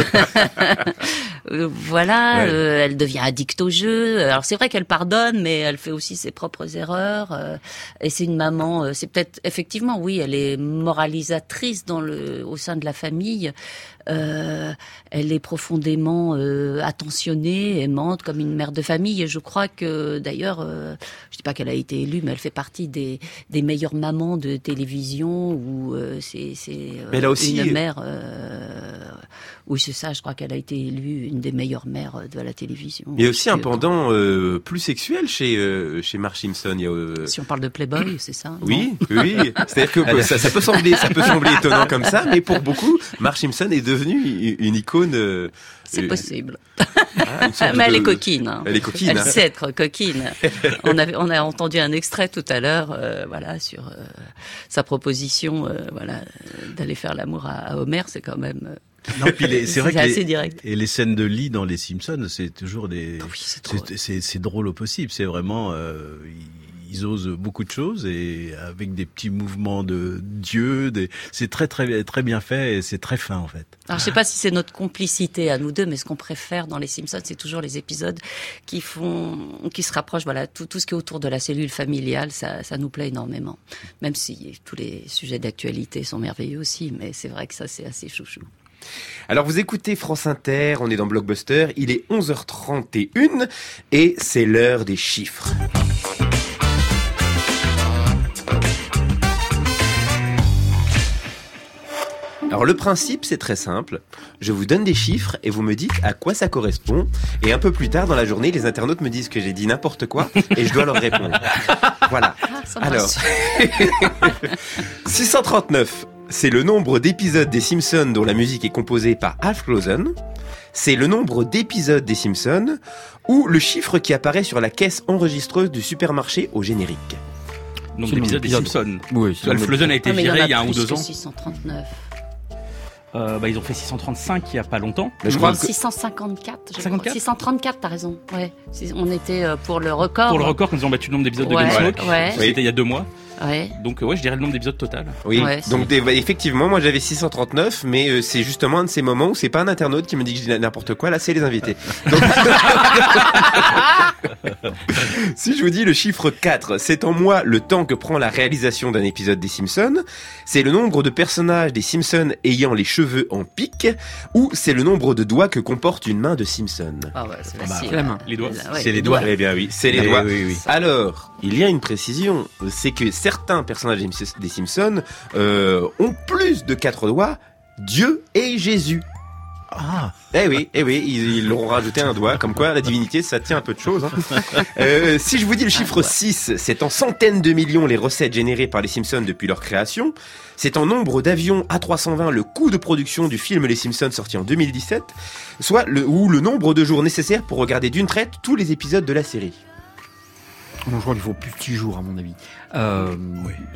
Euh, *laughs* voilà, Ouais. euh, elle devient addict au jeu. Alors c'est vrai qu'elle pardonne, mais elle fait aussi ses propres erreurs. euh, et c'est une maman. euh, c'est peut-être effectivement, oui, elle est moralisatrice dans le au sein de la famille. Euh, elle est profondément euh, attentionnée, aimante, comme une mère de famille. Et je crois que d'ailleurs, euh, je dis pas qu'elle a été élue, mais elle fait partie des, des meilleures mamans de télévision où euh, c'est c'est euh, une mère. Oui, c'est ça. Je crois qu'elle a été élue une des meilleures mères euh, de la télévision. Il y a aussi un pendant euh, plus sexuel chez euh, chez Marge Simpson. Il y a, euh, Si on parle de Playboy, *clears throat* c'est ça Oui, oui. C'est-à-dire que ça, ça peut sembler, ça peut sembler étonnant comme ça, mais pour beaucoup, Marge Simpson est devenue une icône. euh, C'est possible. ah, Mais elle de- est coquine. hein. Elle est coquine. Elle hein. sait être coquine. on, a, on a entendu un extrait tout à l'heure, euh, voilà, sur euh, sa proposition, euh, voilà, d'aller faire l'amour à, à Homer. C'est quand même. *laughs* c'est vrai que assez les- direct. Et les scènes de lit dans les Simpsons, c'est toujours des. c'est c'est- c'est drôle au possible. C'est vraiment. euh, ils- ils osent beaucoup de choses et avec des petits mouvements de Dieu. Des... C'est très très très bien fait et c'est très fin en fait. Alors, je sais pas si c'est notre complicité à nous deux, mais ce qu'on préfère dans les Simpsons, c'est toujours les épisodes qui font, qui se rapprochent, voilà, tout, tout ce qui est autour de la cellule familiale, ça, ça nous plaît énormément. Même si tous les sujets d'actualité sont merveilleux aussi, mais c'est vrai que ça, c'est assez chouchou. Alors vous écoutez France Inter, on est dans Blockbuster, il est 11h31 et c'est l'heure des chiffres. Alors le principe c'est très simple, je vous donne des chiffres et vous me dites à quoi ça correspond et un peu plus tard dans la journée les internautes me disent que j'ai dit n'importe quoi et je dois leur répondre. *laughs* Voilà. me Alors 639 *laughs* c'est le nombre d'épisodes des Simpsons dont la musique est composée par Alf Clausen. C'est le nombre d'épisodes des Simpsons ou le chiffre qui apparaît sur la caisse enregistreuse du supermarché au générique. Nombre d'épisodes des. Simpsons. Oui, Alf Clausen a été Ah, viré il y a un ou deux ans. 639. Euh, bah, ils ont fait 635 il y a pas longtemps. Mais je Non, crois que- 654. je crois. 54? 634, t'as raison. Ouais. On était euh, pour le record. Pour le record, quand ils ont battu le nombre d'épisodes Ouais, de Gunsmoke, ouais. c'était il y a deux mois. Ouais. Donc euh, ouais, je dirais le nombre d'épisodes total. Oui, Ouais, donc des- bah, effectivement, moi j'avais 639, mais euh, c'est justement un de ces moments où c'est pas un internaute qui me dit que je dis n'importe quoi, là c'est les invités. Donc- *laughs* si je vous dis le chiffre 4, c'est en moi le temps que prend la réalisation d'un épisode des Simpsons, c'est le nombre de personnages des Simpsons ayant les cheveux en pique, ou c'est le nombre de doigts que comporte une main de Simpson. Ah ouais, c'est Bah, la main. Les doigts. C'est les doigts. Eh bien oui, c'est les Eh doigts. oui, oui. Alors, il y a une précision, c'est que certains personnages des Sim- des Simpsons euh, ont plus de quatre doigts, Dieu et Jésus. Ah. Eh oui, eh oui, ils, ils leur ont rajouté un doigt, comme quoi la divinité, ça tient un peu de choses. hein. *laughs* Euh, si je vous dis le chiffre 6, c'est en centaines de millions les recettes générées par les Simpsons depuis leur création. C'est en nombre d'avions A320 le coût de production du film Les Simpsons sorti en 2017, soit le, ou le nombre de jours nécessaires pour regarder d'une traite tous les épisodes de la série. Non, je crois qu'il faut plus de 6 jours, à mon avis. Euh,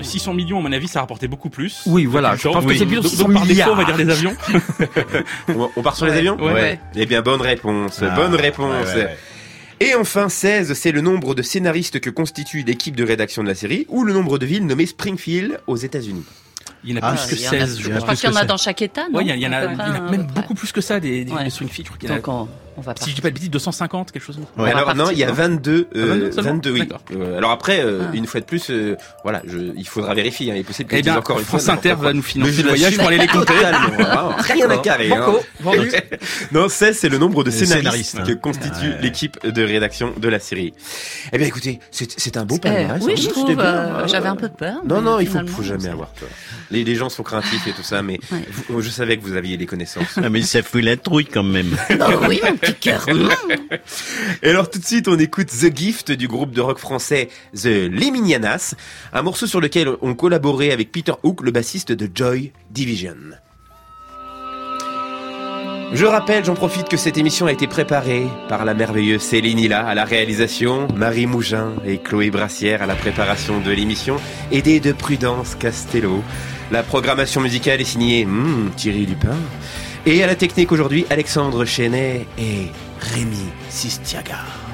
600 millions, à mon avis, ça rapportait beaucoup plus. Oui, voilà, je pense que c'est plutôt Donc- 600 donc, par défaut, on va milliards. dire les avions. *laughs* On part sur les avions Ouais. Ouais. Eh bien, bonne réponse. Ah, bonne réponse. ouais, ouais, ouais. Et enfin, 16, c'est le nombre de scénaristes que constitue l'équipe de rédaction de la série, ou le nombre de villes nommées Springfield aux États-Unis. Il y en a Ah, plus que il y en a 16, plus. je Je crois. qu'il y en a dans chaque état, non Ouais, il y, a- en a, a même beaucoup plus que ça des, des Ouais. villes de Springfield. Je crois on, va si je dis pas de bêtises, 250, quelque chose. Ouais. Alors non, il y a 22, euh, Ah, 22 seulement 22 oui. Euh, alors après, euh, Ah. une fois de plus, euh, voilà, je, il faudra vérifier. Hein, il est possible que Eh bien, encore une France fois. Inter va nous financer Mais je le voyage pour aller les compter. totalement, *laughs* vraiment. Rien à carrer. hein. Banco, *laughs* non, 16, c'est le nombre de scénaristes, scénaristes, hein. que constitue Ouais. l'équipe de rédaction de la série. Eh bien, écoutez, c'est c'est un beau palmarès. oui, hein. je trouve. euh, Ah, J'avais un peu peur. Non, non, il faut, jamais avoir peur. Les, les gens sont craintifs et tout ça, mais Ouais. vous- je savais que vous aviez les connaissances. Ah, mais ça fout la trouille quand même. *laughs* Oh oui, Et alors tout de suite, on écoute The Gift du groupe de rock français The Leminianas, un morceau sur lequel ont collaboré avec Peter Hook, le bassiste de Joy Division. Je rappelle, j'en profite que cette émission a été préparée par la merveilleuse Céline Hilla à la réalisation, Marie Mougin et Chloé Brassière à la préparation de l'émission, aidée de Prudence Castello. La programmation musicale est signée hmm, Thierry Lupin. Et à la technique aujourd'hui, Alexandre Chenet et Rémi Sistiaga.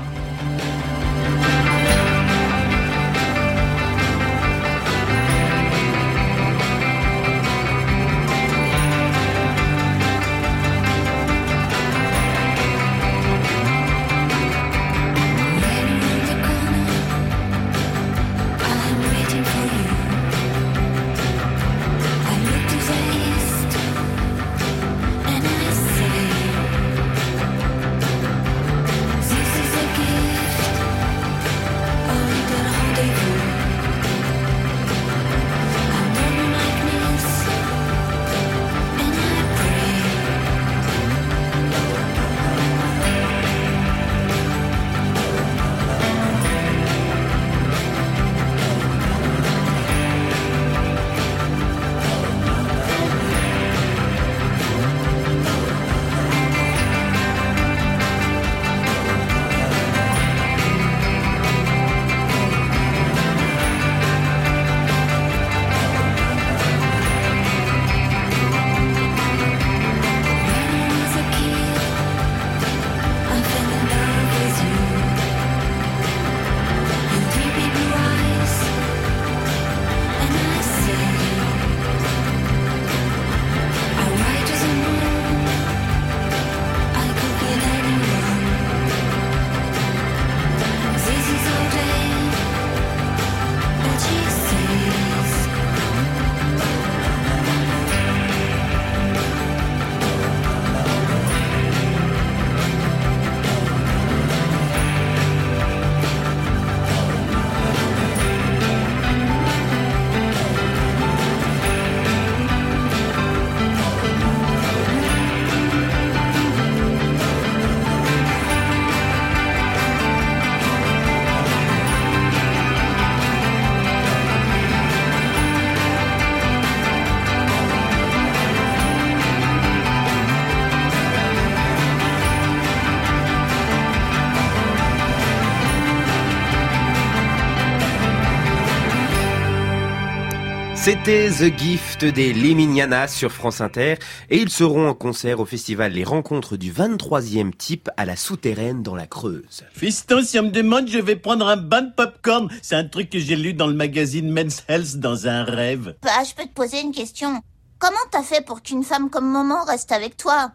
C'était The Gift des Leminianas sur France Inter et ils seront en concert au festival Les Rencontres du 23e type à la Souterraine dans la Creuse. Fiston, si on me demande, je vais prendre un bain de popcorn. C'est un truc que j'ai lu dans le magazine Men's Health dans un rêve. Bah, je peux te poser une question. Comment t'as fait pour qu'une femme comme Maman reste avec toi?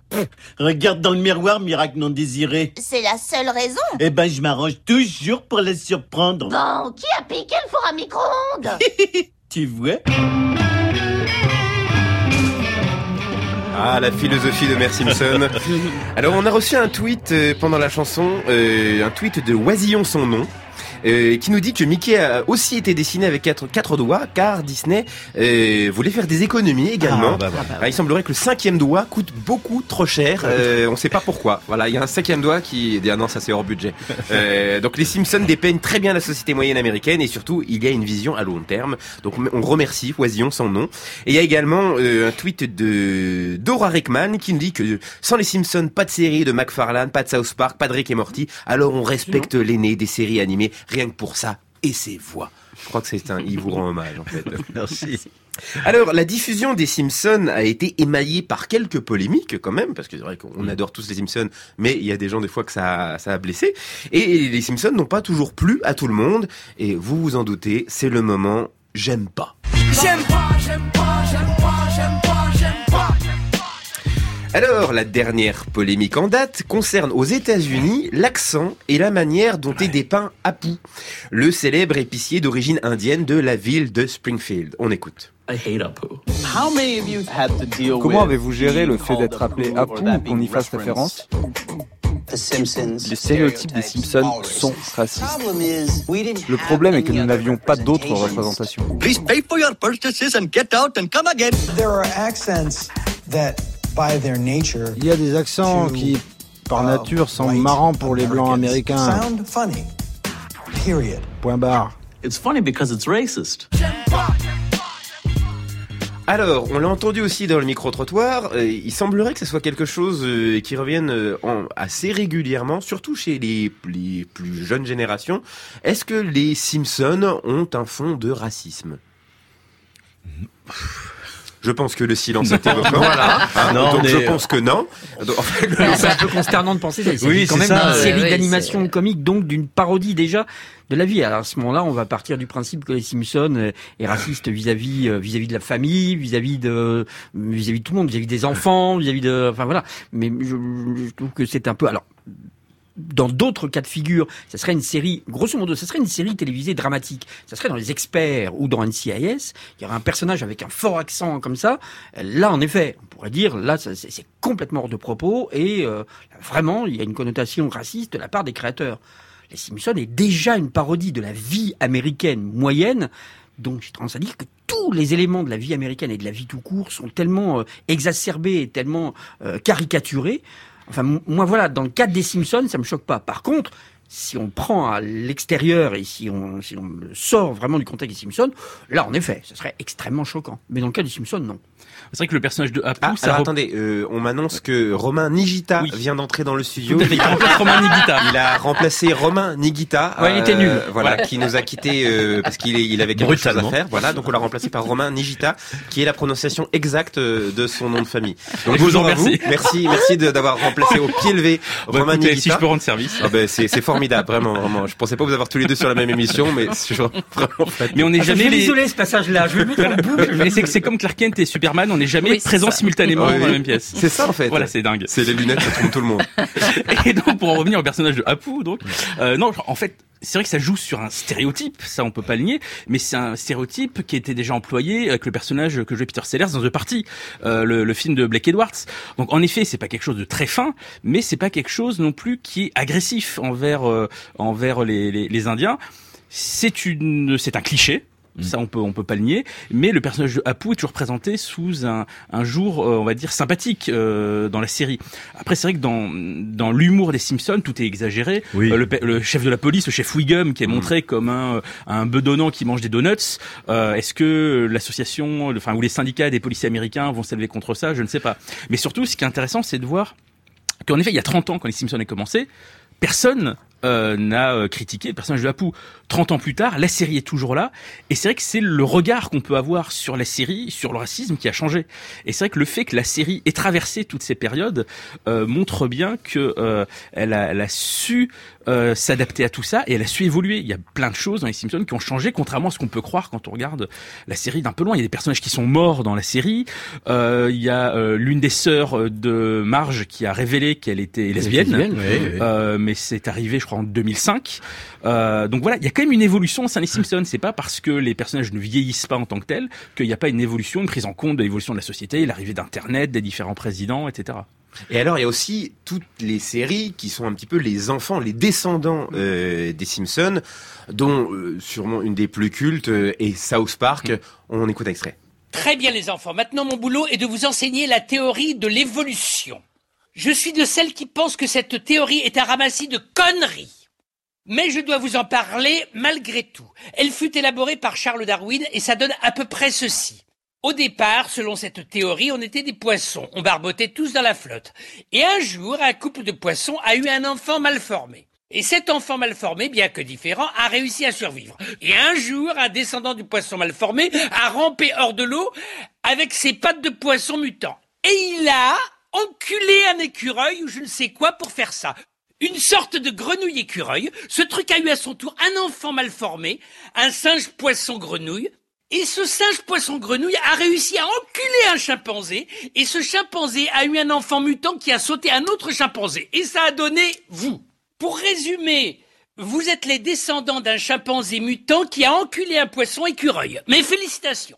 Regarde dans le miroir, miracle non désiré. C'est la seule raison. Eh ben, je m'arrange toujours pour la surprendre. Bon, qui a piqué le four à micro-ondes? *laughs* Tu vois Ah, la philosophie de Mère Simpson. *laughs* Alors, on a reçu un tweet euh, pendant la chanson, euh, un tweet de Oisillon son nom. Euh, qui nous dit que Mickey a aussi été dessiné avec quatre, quatre doigts car Disney euh, voulait faire des économies également. Ah, bah, voilà. Ah, il semblerait que le cinquième doigt coûte beaucoup trop cher. Euh, on ne sait pas pourquoi. Voilà, il y a un cinquième doigt qui dit ah non ça c'est hors budget. Euh, donc les Simpsons dépeignent très bien la société moyenne américaine et surtout il y a une vision à long terme. Donc on remercie Oisillon son nom. Et il y a également euh, un tweet de Dora Rickman qui nous dit que sans les Simpsons pas de série de McFarlane, pas de South Park, pas de Rick et Morty. Alors on respecte l'aîné des séries animées rien que pour ça et ses voix. Je crois que c'est un, il vous rend hommage en fait. *laughs* Merci. Alors, la diffusion des Simpsons a été émaillée par quelques polémiques quand même, parce que c'est vrai qu'on adore tous les Simpsons, mais il y a des gens des fois que ça, ça a blessé. Et les Simpsons n'ont pas toujours plu à tout le monde, et vous vous en doutez, c'est le moment j'aime pas. J'aime pas, j'aime pas, j'aime pas, j'aime pas, j'aime pas. Alors, la dernière polémique en date concerne aux États-Unis l'accent et la manière dont est dépeint Apu, le célèbre épicier d'origine indienne de la ville de Springfield. On écoute. Comment avez-vous géré le fait d'être appelé Apu ou qu'on y fasse référence? Les stéréotypes des Simpsons sont racistes. Le problème est que nous n'avions pas d'autres représentations. Il y a des accents qui, par nature, sont marrants pour les blancs américains. sound funny. Period. Point barre. It's funny because it's racist. Alors, on l'a entendu aussi dans le micro-trottoir, euh, il semblerait que ce soit quelque chose euh, qui revienne euh, en- assez régulièrement, surtout chez les, les plus jeunes générations. Est-ce que les Simpsons ont un fond de racisme? Je pense que le silence est *laughs* éloquent. Voilà. Hein, Non, donc je pense que non. Donc, en fait, le- C'est un peu consternant de penser ça. C'est Oui, quand c'est même ça, une série Ouais, d'animation comique, donc d'une parodie déjà de la vie. Alors à ce moment-là, on va partir du principe que les Simpsons euh, est raciste vis-à-vis euh, vis-à-vis de la famille, vis-à-vis de vis-à-vis de tout le monde, vis-à-vis des enfants, vis-à-vis de, enfin voilà. Mais je, je trouve que c'est un peu alors. Dans d'autres cas de figure, ça serait une série, grosso modo, ça serait une série télévisée dramatique. Ça serait dans Les Experts ou dans NCIS. Il y aurait un personnage avec un fort accent comme ça. Là, en effet, on pourrait dire, là, c'est complètement hors de propos et euh, vraiment, il y a une connotation raciste de la part des créateurs. Les Simpsons est déjà une parodie de la vie américaine moyenne. Donc, j'ai tendance à dire que tous les éléments de la vie américaine et de la vie tout court sont tellement euh, exacerbés et tellement euh, caricaturés. Enfin, moi, voilà, dans le cadre des Simpsons, ça me choque pas. Par contre, si on prend à l'extérieur et si on, si on sort vraiment du contexte des Simpsons, là, en effet, ce serait extrêmement choquant. Mais dans le cas des Simpsons, non. C'est vrai que le personnage de Apu, Ah, ça alors rep- attendez, euh, on m'annonce que Romain Nigita vient d'entrer dans le studio. Il remplace Romain Nigita. *laughs* Il a remplacé Romain Nigita. euh, il était nul. Voilà, Voilà. qui nous a quitté euh, parce qu'il il avait quelque chose à Brutalement. faire. Voilà, donc on l'a remplacé par Romain Nigita, qui est la prononciation exacte euh, de son nom de famille. Donc Je vous en remercie. Merci, merci de- d'avoir remplacé au pied levé Bah, Romain écoutez, Nigita. si je peux rendre service. Ah ben, c'est c'est formidable, vraiment, vraiment. Je pensais pas vous avoir tous les deux sur la même émission, mais c'est vraiment flatté. Mais on n'est Ah, jamais je vais les. ce passage-là. Je vais le mettre en boucle. Mais c'est que c'est comme Clark Kent et Superman, on n'est jamais Oui, présents simultanément Oui, dans la même pièce. C'est ça en fait. Voilà, c'est dingue. C'est les lunettes, ça trompe tout le monde. *laughs* Et donc pour en revenir au personnage de Apu, donc euh, non, en fait. C'est vrai que ça joue sur un stéréotype, ça on peut pas le nier, mais c'est un stéréotype qui était déjà employé avec le personnage que jouait Peter Sellers dans The Party, euh, le, le film de Blake Edwards. Donc en effet, c'est pas quelque chose de très fin, mais c'est pas quelque chose non plus qui est agressif envers euh, envers les, les, les Indiens. C'est une, c'est un cliché. Ça, on peut, on peut pas le nier. Mais le personnage de Apu est toujours présenté sous un, un jour, euh, on va dire, sympathique euh, dans la série. Après, c'est vrai que dans, dans l'humour des Simpsons, tout est exagéré. Oui. Euh, le, le chef de la police, le chef Wiggum, qui est montré comme un, un bedonnant qui mange des donuts. Euh, Est-ce que l'association, enfin, ou les syndicats des policiers américains vont s'élever contre ça? Je ne sais pas. Mais surtout, ce qui est intéressant, c'est de voir qu'en effet, il y a 30 ans, quand les Simpsons ont commencé, personne euh, n'a euh, critiqué le personnage de Apu. 30 ans plus tard, la série est toujours là, et c'est vrai que c'est le regard qu'on peut avoir sur la série, sur le racisme qui a changé. Et c'est vrai que le fait que la série ait traversé toutes ces périodes euh, montre bien que euh, elle, a, elle a su euh, s'adapter à tout ça et elle a su évoluer. Il y a plein de choses dans les Simpsons qui ont changé, contrairement à ce qu'on peut croire quand on regarde la série d'un peu loin. Il y a des personnages qui sont morts dans la série. Euh, il y a euh, l'une des sœurs de Marge qui a révélé qu'elle était lesbienne, lesbienne, oui, oui. Euh, mais c'est arrivé, je crois, en 2005. Euh, donc voilà, il y a quand même une évolution au sein des Simpsons. C'est pas parce que les personnages ne vieillissent pas en tant que tels qu'il n'y a pas une évolution, une prise en compte de l'évolution de la société, l'arrivée d'Internet, des différents présidents, etc. Et alors, il y a aussi toutes les séries qui sont un petit peu les enfants, les descendants euh, des Simpsons, dont euh, sûrement une des plus cultes euh, est South Park. On écoute un extrait. Très bien les enfants, maintenant mon boulot est de vous enseigner la théorie de l'évolution. Je suis de celles qui pensent que cette théorie est un ramassis de conneries. Mais je dois vous en parler malgré tout. Elle fut élaborée par Charles Darwin et ça donne à peu près ceci. Au départ, selon cette théorie, on était des poissons. On barbotait tous dans la flotte. Et un jour, un couple de poissons a eu un enfant mal formé. Et cet enfant mal formé, bien que différent, a réussi à survivre. Et un jour, un descendant du poisson mal formé a rampé hors de l'eau avec ses pattes de poisson mutant. Et il a enculé un écureuil ou je ne sais quoi pour faire ça. Une sorte de grenouille écureuil. Ce truc a eu à son tour un enfant mal formé, un singe poisson grenouille. Et ce singe poisson grenouille a réussi à enculer un chimpanzé. Et ce chimpanzé a eu un enfant mutant qui a sauté un autre chimpanzé. Et ça a donné vous. Pour résumer, vous êtes les descendants d'un chimpanzé mutant qui a enculé un poisson écureuil. Mais félicitations.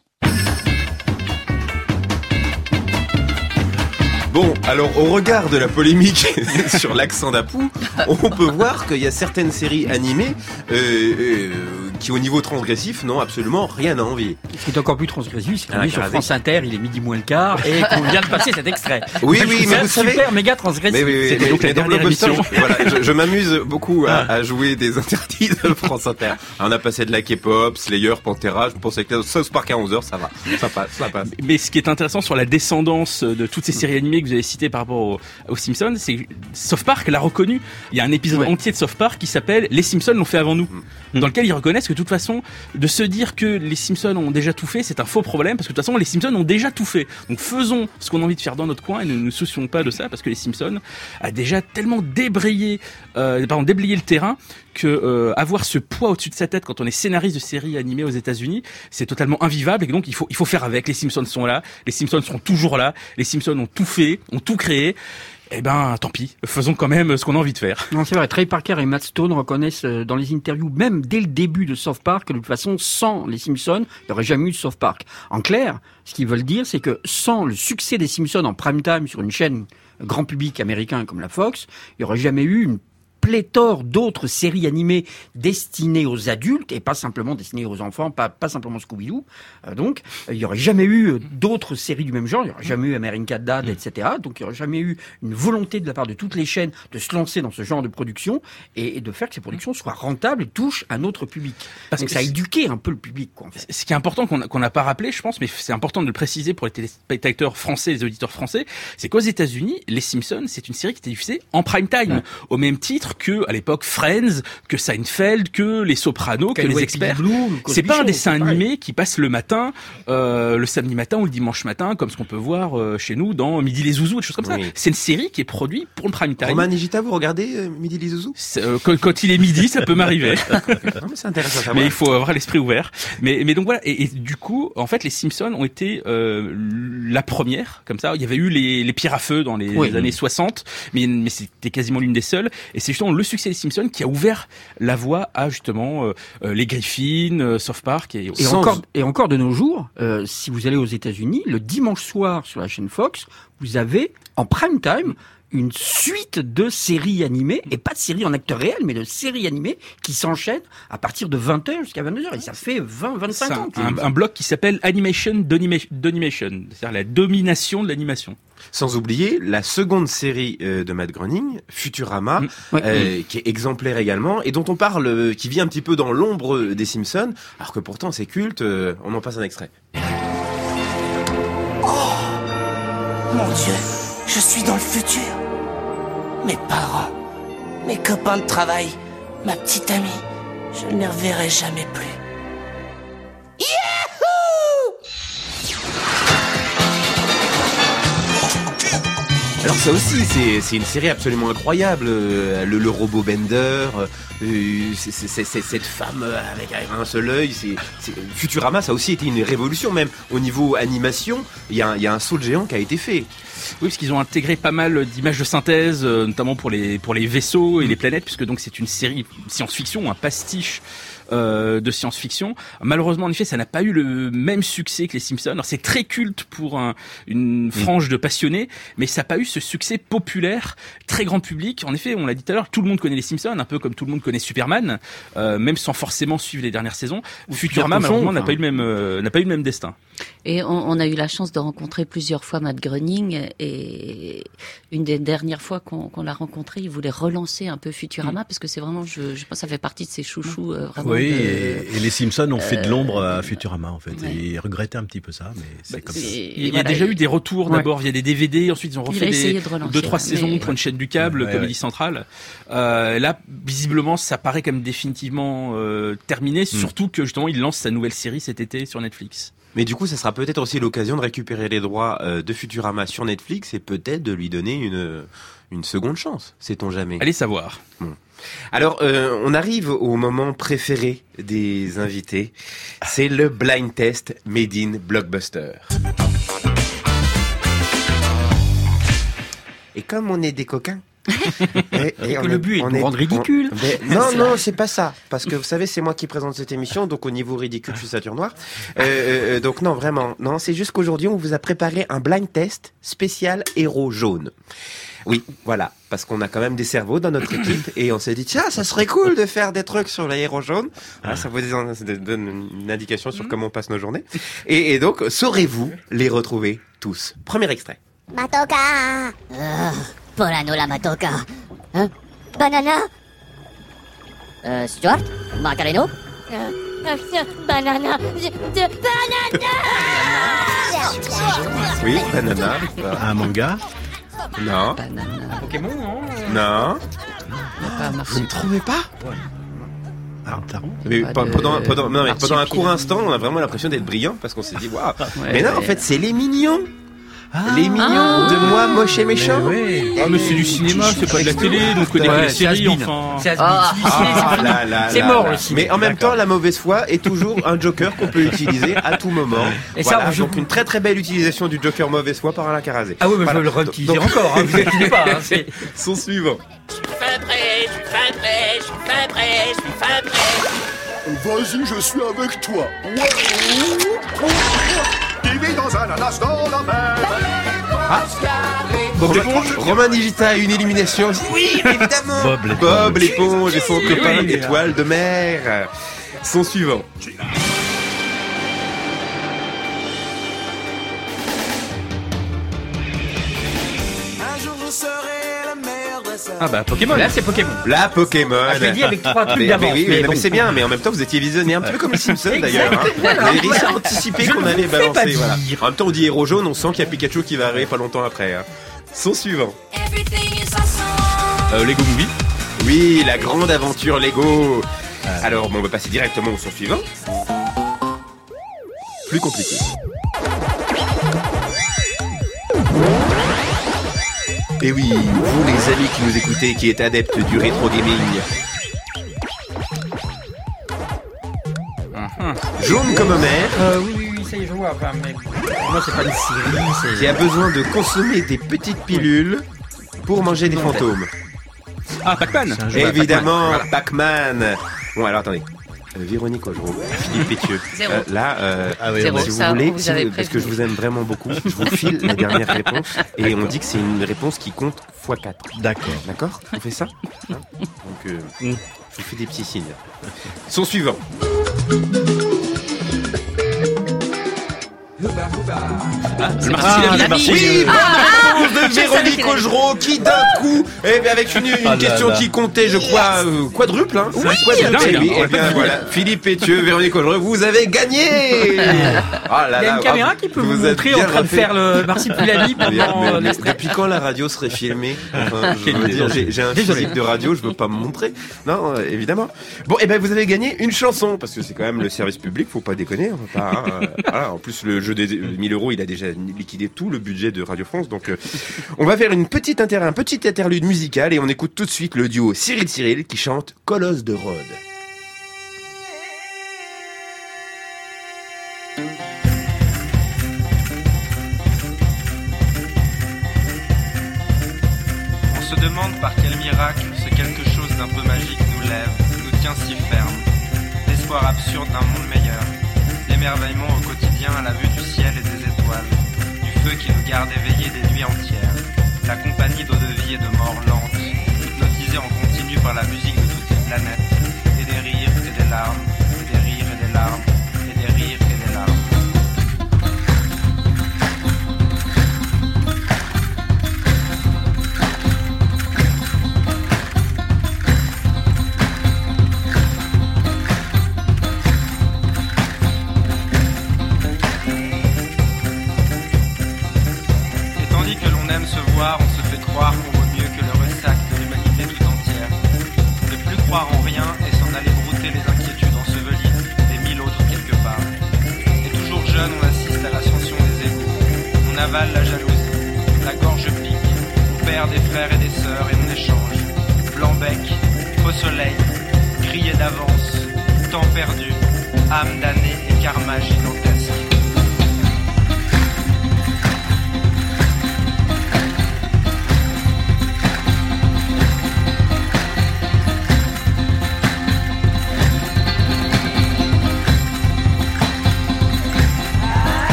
Bon, alors au regard de la polémique *laughs* sur l'accent d'Apu, on peut voir qu'il y a certaines séries animées euh, euh, qui, au niveau transgressif, n'ont absolument rien à envier. Ce qui est encore plus transgressif, c'est qu'on Ah, est sur. France Inter, il est midi moins le quart, et *laughs* qu'on vient de passer cet extrait. Oui, oui, mais vous savez- super méga transgressif. C'était mais- donc la mais dans dernière Blockbuster, émission. je- voilà, je, je m'amuse beaucoup à, à jouer des interdits de France Inter. On a passé de la K-pop, Slayer, Pantera, je pensais que South Park à 11h, ça va. Ça passe, ça passe. Mais ce qui est intéressant sur la descendance de toutes ces séries animées que vous avez citées par rapport au- aux Simpsons, c'est que South Park l'a reconnu. Il y a un épisode entier de South Park qui s'appelle Les Simpsons l'ont fait avant nous, Mm. dans lequel ils reconnaissent que de toute façon, de se dire que les Simpsons ont déjà tout fait, c'est un faux problème parce que de toute façon, les Simpsons ont déjà tout fait. Donc faisons ce qu'on a envie de faire dans notre coin et ne nous soucions pas de ça parce que les Simpsons a déjà tellement débrayé, euh, pardon, déblayé le terrain que euh, avoir ce poids au-dessus de sa tête quand on est scénariste de séries animées aux États-Unis, c'est totalement invivable et donc il faut il faut faire avec. Les Simpsons sont là, les Simpsons seront toujours là, les Simpsons ont tout fait, ont tout créé. Eh ben, tant pis, faisons quand même ce qu'on a envie de faire. Non, c'est vrai. Trey Parker et Matt Stone reconnaissent euh, dans les interviews, même dès le début de South Park, que de toute façon, sans les Simpsons, il n'y aurait jamais eu de South Park. En clair, ce qu'ils veulent dire, c'est que sans le succès des Simpsons en prime time sur une chaîne grand public américain comme la Fox, il n'y aurait jamais eu une pléthore d'autres séries animées destinées aux adultes et pas simplement destinées aux enfants, pas, pas simplement Scooby-Doo. Euh, donc, euh, il n'y aurait jamais eu euh, d'autres séries du même genre, il n'y aurait jamais eu American Dad, etc. Donc, il n'y aurait jamais eu une volonté de la part de toutes les chaînes de se lancer dans ce genre de production et, et de faire que ces productions soient rentables et touchent un autre public. Parce donc, que ça a éduqué un peu le public, quoi, en fait. Ce qui est important qu'on qu'on n'a pas rappelé, je pense, mais c'est important de le préciser pour les téléspectateurs français, les auditeurs français, c'est qu'aux États-Unis, Les Simpsons, c'est une série qui était diffusée en prime time, au même titre que à l'époque Friends, que Seinfeld, que Les Sopranos, que les experts. C'est pas un dessin animé qui passe le matin, euh, le samedi matin ou le dimanche matin, comme ce qu'on peut voir euh, chez nous dans Midi les Zouzous, des choses comme ça. C'est une série qui est produite pour le prime time. Roman Nigita, vous regardez euh, Midi les Zouzous? Quand, quand il est midi, ça peut m'arriver. *laughs* Mais c'est intéressant à savoir. Mais il faut avoir l'esprit ouvert. Mais, mais donc voilà. Et, et du coup, en fait, les Simpsons ont été euh, la première, comme ça. Il y avait eu les, les pierres à feu dans les Oui. années 60, mais, mais c'était quasiment l'une des seules. Et c'est justement le succès des Simpsons qui a ouvert la voie à justement euh, euh, les Griffins, euh, South Park et, Et encore, et encore de nos jours, si vous allez aux États-Unis, le dimanche soir sur la chaîne Fox, vous avez en prime time une suite de séries animées, et pas de séries en acteurs réels, mais de séries animées qui s'enchaînent à partir de 20h jusqu'à 22h. Et ça fait 20, 25 C'est ans. un, un, bloc qui s'appelle Animation Donima- Donimation, c'est-à-dire la domination de l'animation. Sans oublier la seconde série euh, de Matt Groening, Futurama, Ouais. euh, qui est exemplaire également et dont on parle, euh, qui vit un petit peu dans l'ombre des Simpsons, alors que pourtant c'est culte. on en passe un extrait. Mon Dieu, je suis dans le futur. Mes parents, mes copains de travail, ma petite amie. Je ne les reverrai jamais plus. Alors ça aussi, c'est une série absolument incroyable. euh, Le, le robot Bender, euh, c'est- cette femme euh, avec un seul œil. Futurama, ça a aussi été une révolution même au niveau animation. Il y a, un- y a un saut de géant qui a été fait. Oui, parce qu'ils ont intégré pas mal d'images de synthèse, euh, notamment pour les pour les vaisseaux et Mm. les planètes, puisque donc c'est une série science-fiction, un pastiche. Euh, de science-fiction. Malheureusement, en effet, ça n'a pas eu le même succès que les Simpsons. Alors, c'est très culte pour un- Mm. une frange de passionnés, mais ça n'a pas eu ce succès populaire, très grand public. En effet, on l'a dit tout à l'heure, tout le monde connaît les Simpsons, un peu comme tout le monde connaît Superman, euh, même sans forcément suivre les dernières saisons. Futurama, Cochon, malheureusement, n'a pas eu le même, euh, n'a pas eu le même destin. Et on, on a eu la chance de rencontrer plusieurs fois Matt Groening et une des dernières fois qu'on l'a rencontré, il voulait relancer un peu Futurama parce que c'est vraiment, je, je pense, ça fait partie de ses chouchous euh, vraiment. Oui, de- et, et les Simpsons ont fait de Euh, l'ombre à Futurama en fait. Et ils regrettaient un petit peu ça, mais c'est Bah, comme ça. Il y a déjà eu des retours d'abord via des DVD, ensuite ils ont Il refait a essayé des de relancer, deux trois ouais, saisons mais- pour une chaîne du câble, Ouais, Comédie ouais. Centrale. Euh, là, visiblement, ça paraît comme définitivement euh, terminé, surtout que justement il lance sa nouvelle série cet été sur Netflix. Mais du coup, ça sera peut-être aussi l'occasion de récupérer les droits euh, de Futurama sur Netflix et peut-être de lui donner une, une seconde chance, sait-on jamais. Allez savoir. Bon. Alors, euh, on arrive au moment préféré des invités. C'est le blind test made in Blockbuster. Et comme on est des coquins. *laughs* et, Et que on le but est de nous rendre on- *laughs* mais- *laughs* non, non, c'est pas ça. Parce que vous savez, c'est moi qui présente cette émission, donc au niveau ridicule, je suis Saturne Noir. Euh, euh, euh, donc non, vraiment. Non, c'est juste qu'aujourd'hui, on vous a préparé un blind test spécial héros jaune. Oui, voilà, parce qu'on a quand même des cerveaux dans notre équipe et on s'est dit tiens, ça serait cool de faire des trucs sur les héros jaunes. Voilà, ça vous donne une indication sur comment on passe nos journées. Et, et donc, saurez-vous les retrouver tous? Premier extrait. Matoka euh, Polano la Matoka Hein? Banana? Euh, Stuart? Macareno euh, euh, Banana. De- Banana Oui, banana. Un manga? Non. Pokémon, non Non. Pas Vous ne trouvez pas? Ah, mais Pas pe- de pendant, pendant, non, mais pendant un court instant, on a vraiment l'impression d'être brillant parce qu'on s'est dit waouh. Ouais, mais non, en fait, c'est les mignons. Ah. les mignons de moi moche et méchant. Ah mais c'est du cinéma, c'est pas de la télé, donc on connaît les c'est séries enfin. C'est. Ah. Ah mort ciné. Mais en même temps, la mauvaise foi est toujours un joker qu'on peut utiliser à tout moment. *laughs* Et ça, voilà, je- donc une très très belle utilisation du joker mauvaise foi par Alain Carazé. Ah oui, mais Voilà. je vais le réutiliser Donc- encore, hein, vous *laughs* inquiétez pas. Hein, c'est- Son suivant. Je suis fin prêt, je suis fin prêt, je suis fin prêt, je suis fin prêt. Vas-y, je suis avec toi. Vit dans un ananas dans la mer. Bob l'éponge. Romain Digita a une élimination. *laughs* Oui, évidemment. Bob l'éponge. Bob l'éponge et son copain oui. étoile de mer. Son suivant. Ah bah Pokémon. Là, c'est Pokémon. La Pokémon. Ah, je l'ai dit avec trois trucs Mais- d'avance, Mais, oui, mais bon. c'est bien, mais en même temps, vous étiez visionné un peu comme les Simpsons d'ailleurs. Hein. Voilà, Je qu'on allait balancer. Voilà. En même temps, on dit héros jaune, on sent qu'il y a Pikachu qui va arriver pas longtemps après. hein. Son suivant. Euh, Lego Movie. Oui, la grande aventure Lego. Alors, bon, on va passer directement au son suivant. Plus compliqué. Et oui, vous les amis qui nous écoutez, qui êtes adeptes du rétro gaming. Jaune comme Homer, Euh, oui, oui, oui, ça y est, je vois. Enfin, mais moi, c'est pas une série, c'est. qui a besoin de consommer des petites pilules pour manger des fantômes. Ah Pac-Man. Évidemment, Pac-Man. Bon, alors attendez. Euh, Véronique Augereau, Philippe Pétieux. *laughs* Euh, là, euh, Ah oui, Zéro, si vous ça, voulez, on vous si avait vous- parce que je vous aime vraiment beaucoup, je vous file la *laughs* dernière réponse et on dit que c'est une réponse qui compte x4. D'accord. D'accord? On fait ça? Hein? Donc, euh, je vous fais des petits signes. Son suivant. Le Ah, Marseillais, la Marseillais. Oui, bonne Ah, réponse je de Véronique Augereau qui d'un coup, eh bien, avec une, une Ah là question là. qui comptait, je crois, euh, quadruple, hein. Oui, quadruple. dingue, oui, hein. eh bien, voilà. Philippe Pétieux, Véronique Augereau, vous avez gagné! *laughs* Ah là Il y a là, une caméra qui peut Vous vous, êtes montrer en bien train de faire le marsipulami Mais- *laughs* pendant mais- euh, mais l'extrait. depuis quand la radio serait filmée? Enfin, *laughs* je Quelle veux idée. dire, j'ai j'ai un Désolé. physique de radio, je veux pas me montrer. Non, euh, évidemment. Bon, et ben vous avez gagné une chanson parce que c'est quand même le service public, faut pas déconner. On va pas, hein, euh, voilà. En plus, le jeu des 1000 euros, il a déjà liquidé tout le budget de Radio France, donc euh, on va faire une petite un petit interlude musical et on écoute tout de suite le duo Cyril Cyril qui chante Colosse de Rhodes. On se demande par quel miracle ce quelque chose d'un peu magique nous lève, nous tient si ferme. L'espoir absurde d'un monde meilleur, l'émerveillement au quotidien à la vue du ciel et des étoiles, du feu qui nous garde éveillés des nuits entières, la compagnie d'eau de vie et de mort lente, hypnotisée en continu par la musique de toutes les planètes, et des rires et des larmes, et des rires et des larmes,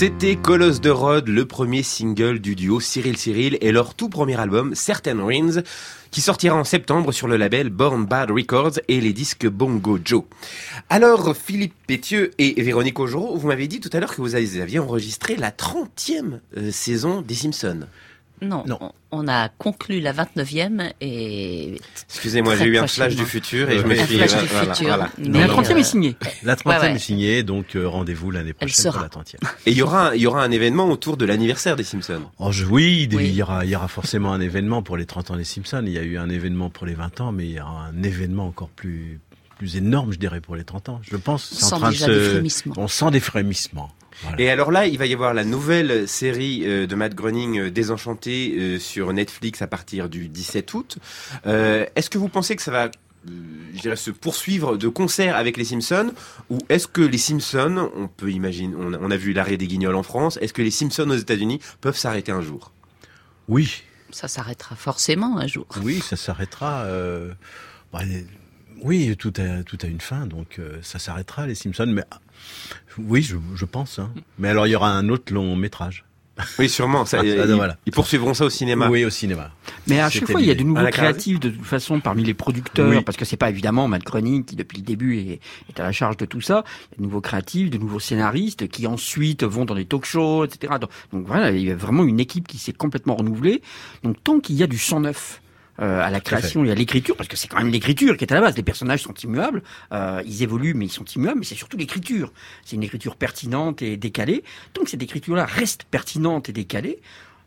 C'était Colosse de Rhodes, le premier single du duo Cyril Cyril et leur tout premier album Certain Rings, qui sortira en septembre sur le label Born Bad Records et les disques Bongo Joe. Alors, Philippe Pétieux et Véronique Augereau, vous m'avez dit tout à l'heure que vous aviez enregistré la 30e euh, saison des Simpsons. Non, On, on a conclu la 29e et... Excusez-moi, j'ai eu un flash du futur et je me Un suis... flash du voilà, futur. voilà. Mais, la 30e euh, est signée. La 30e Ouais, ouais. est signée, donc euh, rendez-vous l'année Elle prochaine sera. pour la 30e. Et il y aura, un- il y aura un événement autour de l'anniversaire des Simpsons. Oh, je- oui, Oui. Il, y aura, il y aura forcément un événement pour les 30 ans des Simpsons. Il y a eu un événement pour les 20 ans, mais il y aura un événement encore plus, plus énorme, je dirais, pour les 30 ans. Je pense. On c'est en sent train de déjà se- des frémissements. On sent des frémissements. Voilà. Et alors là, il va y avoir la nouvelle série euh, de Matt Groening, euh, Désenchanté, euh, sur Netflix à partir du 17 août. Euh, est-ce que vous pensez que ça va, je dirais, se poursuivre de concert avec les Simpsons? Ou est-ce que les Simpsons, on peut imaginer, on a, on a vu l'arrêt des guignols en France, est-ce que les Simpsons aux États-Unis peuvent s'arrêter un jour? Oui, Ça s'arrêtera forcément un jour. Oui, ça s'arrêtera. euh, bah, oui, tout a, tout a une fin, donc euh, ça s'arrêtera, les Simpsons. Mais oui, je, je pense. hein. Mais alors, il y aura un autre long métrage. Oui, sûrement. Ça, Ah, ils, voilà. ils poursuivront ça au cinéma. Oui, au cinéma. Mais à chaque fois, il y a de nouveaux créatifs de toute façon parmi les producteurs, Oui. parce que c'est pas évidemment Matt Groening qui depuis le début est, est à la charge de tout ça. Il y a de nouveaux créatifs, de nouveaux scénaristes qui ensuite vont dans des talk-shows, etc. Donc, donc voilà, il y a vraiment une équipe qui s'est complètement renouvelée. Donc tant qu'il y a du sang neuf. Euh, à la création et à l'écriture, parce que c'est quand même l'écriture qui est à la base. Les personnages sont immuables, euh, ils évoluent, mais ils sont immuables, mais c'est surtout l'écriture. C'est une écriture pertinente et décalée. Donc cette écriture-là reste pertinente et décalée.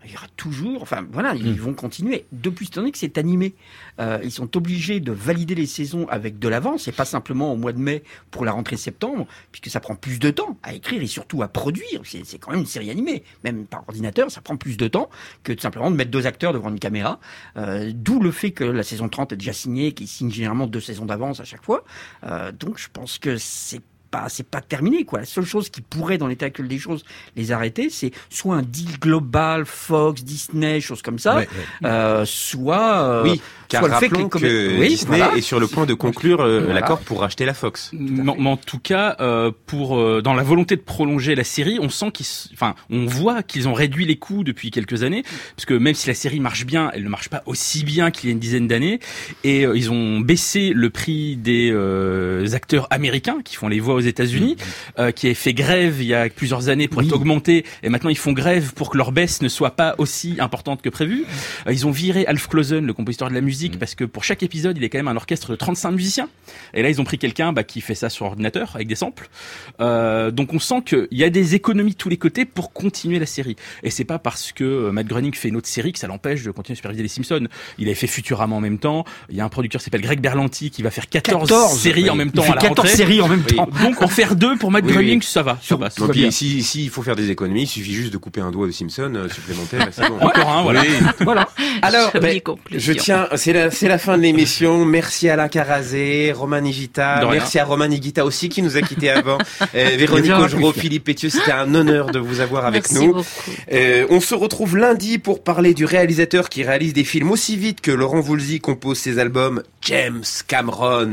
Il y aura toujours, enfin voilà, ils vont continuer. Depuis cette année que c'est animé, euh, ils sont obligés de valider les saisons avec de l'avance et pas simplement au mois de mai pour la rentrée septembre, puisque ça prend plus de temps à écrire et surtout à produire. C'est c'est quand même une série animée, même par ordinateur, ça prend plus de temps que de simplement de mettre deux acteurs devant une caméra. Euh, D'où le fait que la saison 30 est déjà signée, qu'ils signent généralement deux saisons d'avance à chaque fois. Euh, donc je pense que c'est pas, c'est pas terminé, quoi. La seule chose qui pourrait, dans l'état actuel des choses, les arrêter, c'est soit un deal global, Fox, Disney, choses comme ça, Ouais, euh, soit, euh, Oui, car soit le fait que rappelons les que, comé- Oui, Disney voilà. est sur le point de conclure euh, Voilà. l'accord pour racheter la Fox. Mais, mais en tout cas, euh, pour euh, dans la volonté de prolonger la série, on sent qu'ils, enfin, on voit qu'ils ont réduit les coûts depuis quelques années, parce que même si la série marche bien, elle ne marche pas aussi bien qu'il y a une dizaine d'années, et euh, ils ont baissé le prix des euh, acteurs américains qui font les voix aux États-Unis, euh, qui avaient fait grève il y a plusieurs années pour être augmentés, et maintenant ils font grève pour que leur baisse ne soit pas aussi importante que prévu. Euh, ils ont viré Alf Clausen, le compositeur de la musique, parce que pour chaque épisode, il est quand même un orchestre de 35 musiciens. Et là, ils ont pris quelqu'un bah, qui fait ça sur ordinateur avec des samples. Euh, donc on sent qu'il y a des économies de tous les côtés pour continuer la série. Et c'est pas parce que euh, Matt Groening fait une autre série que ça l'empêche de continuer à superviser les Simpsons. Il avait fait Futurama en même temps. Il y a un producteur qui s'appelle Greg Berlanti qui va faire 14, 14, séries oui. en même Il temps fait à la 14 rentrée. séries en même Oui. temps. Donc en faire deux pour Matt Oui, Groening, oui. ça va. Ça va, ça Et va puis bien. si s'il faut faire des économies, il suffit juste de couper un doigt de Simpson euh, supplémentaire. et c'est bon. Encore un, voilà. Oui. *laughs* voilà. Alors, Jolie ben, je tiens, c'est la, c'est la fin de l'émission. Merci à Alain Carazé, De rien. merci à Roman Higita aussi qui nous a quittés avant, *laughs* euh, Véronique Augereau. Philippe Pétieux, c'était un honneur de vous avoir avec Merci nous. Euh, on se retrouve lundi pour parler du réalisateur qui réalise des films aussi vite que Laurent Voulzy compose ses albums, James Cameron.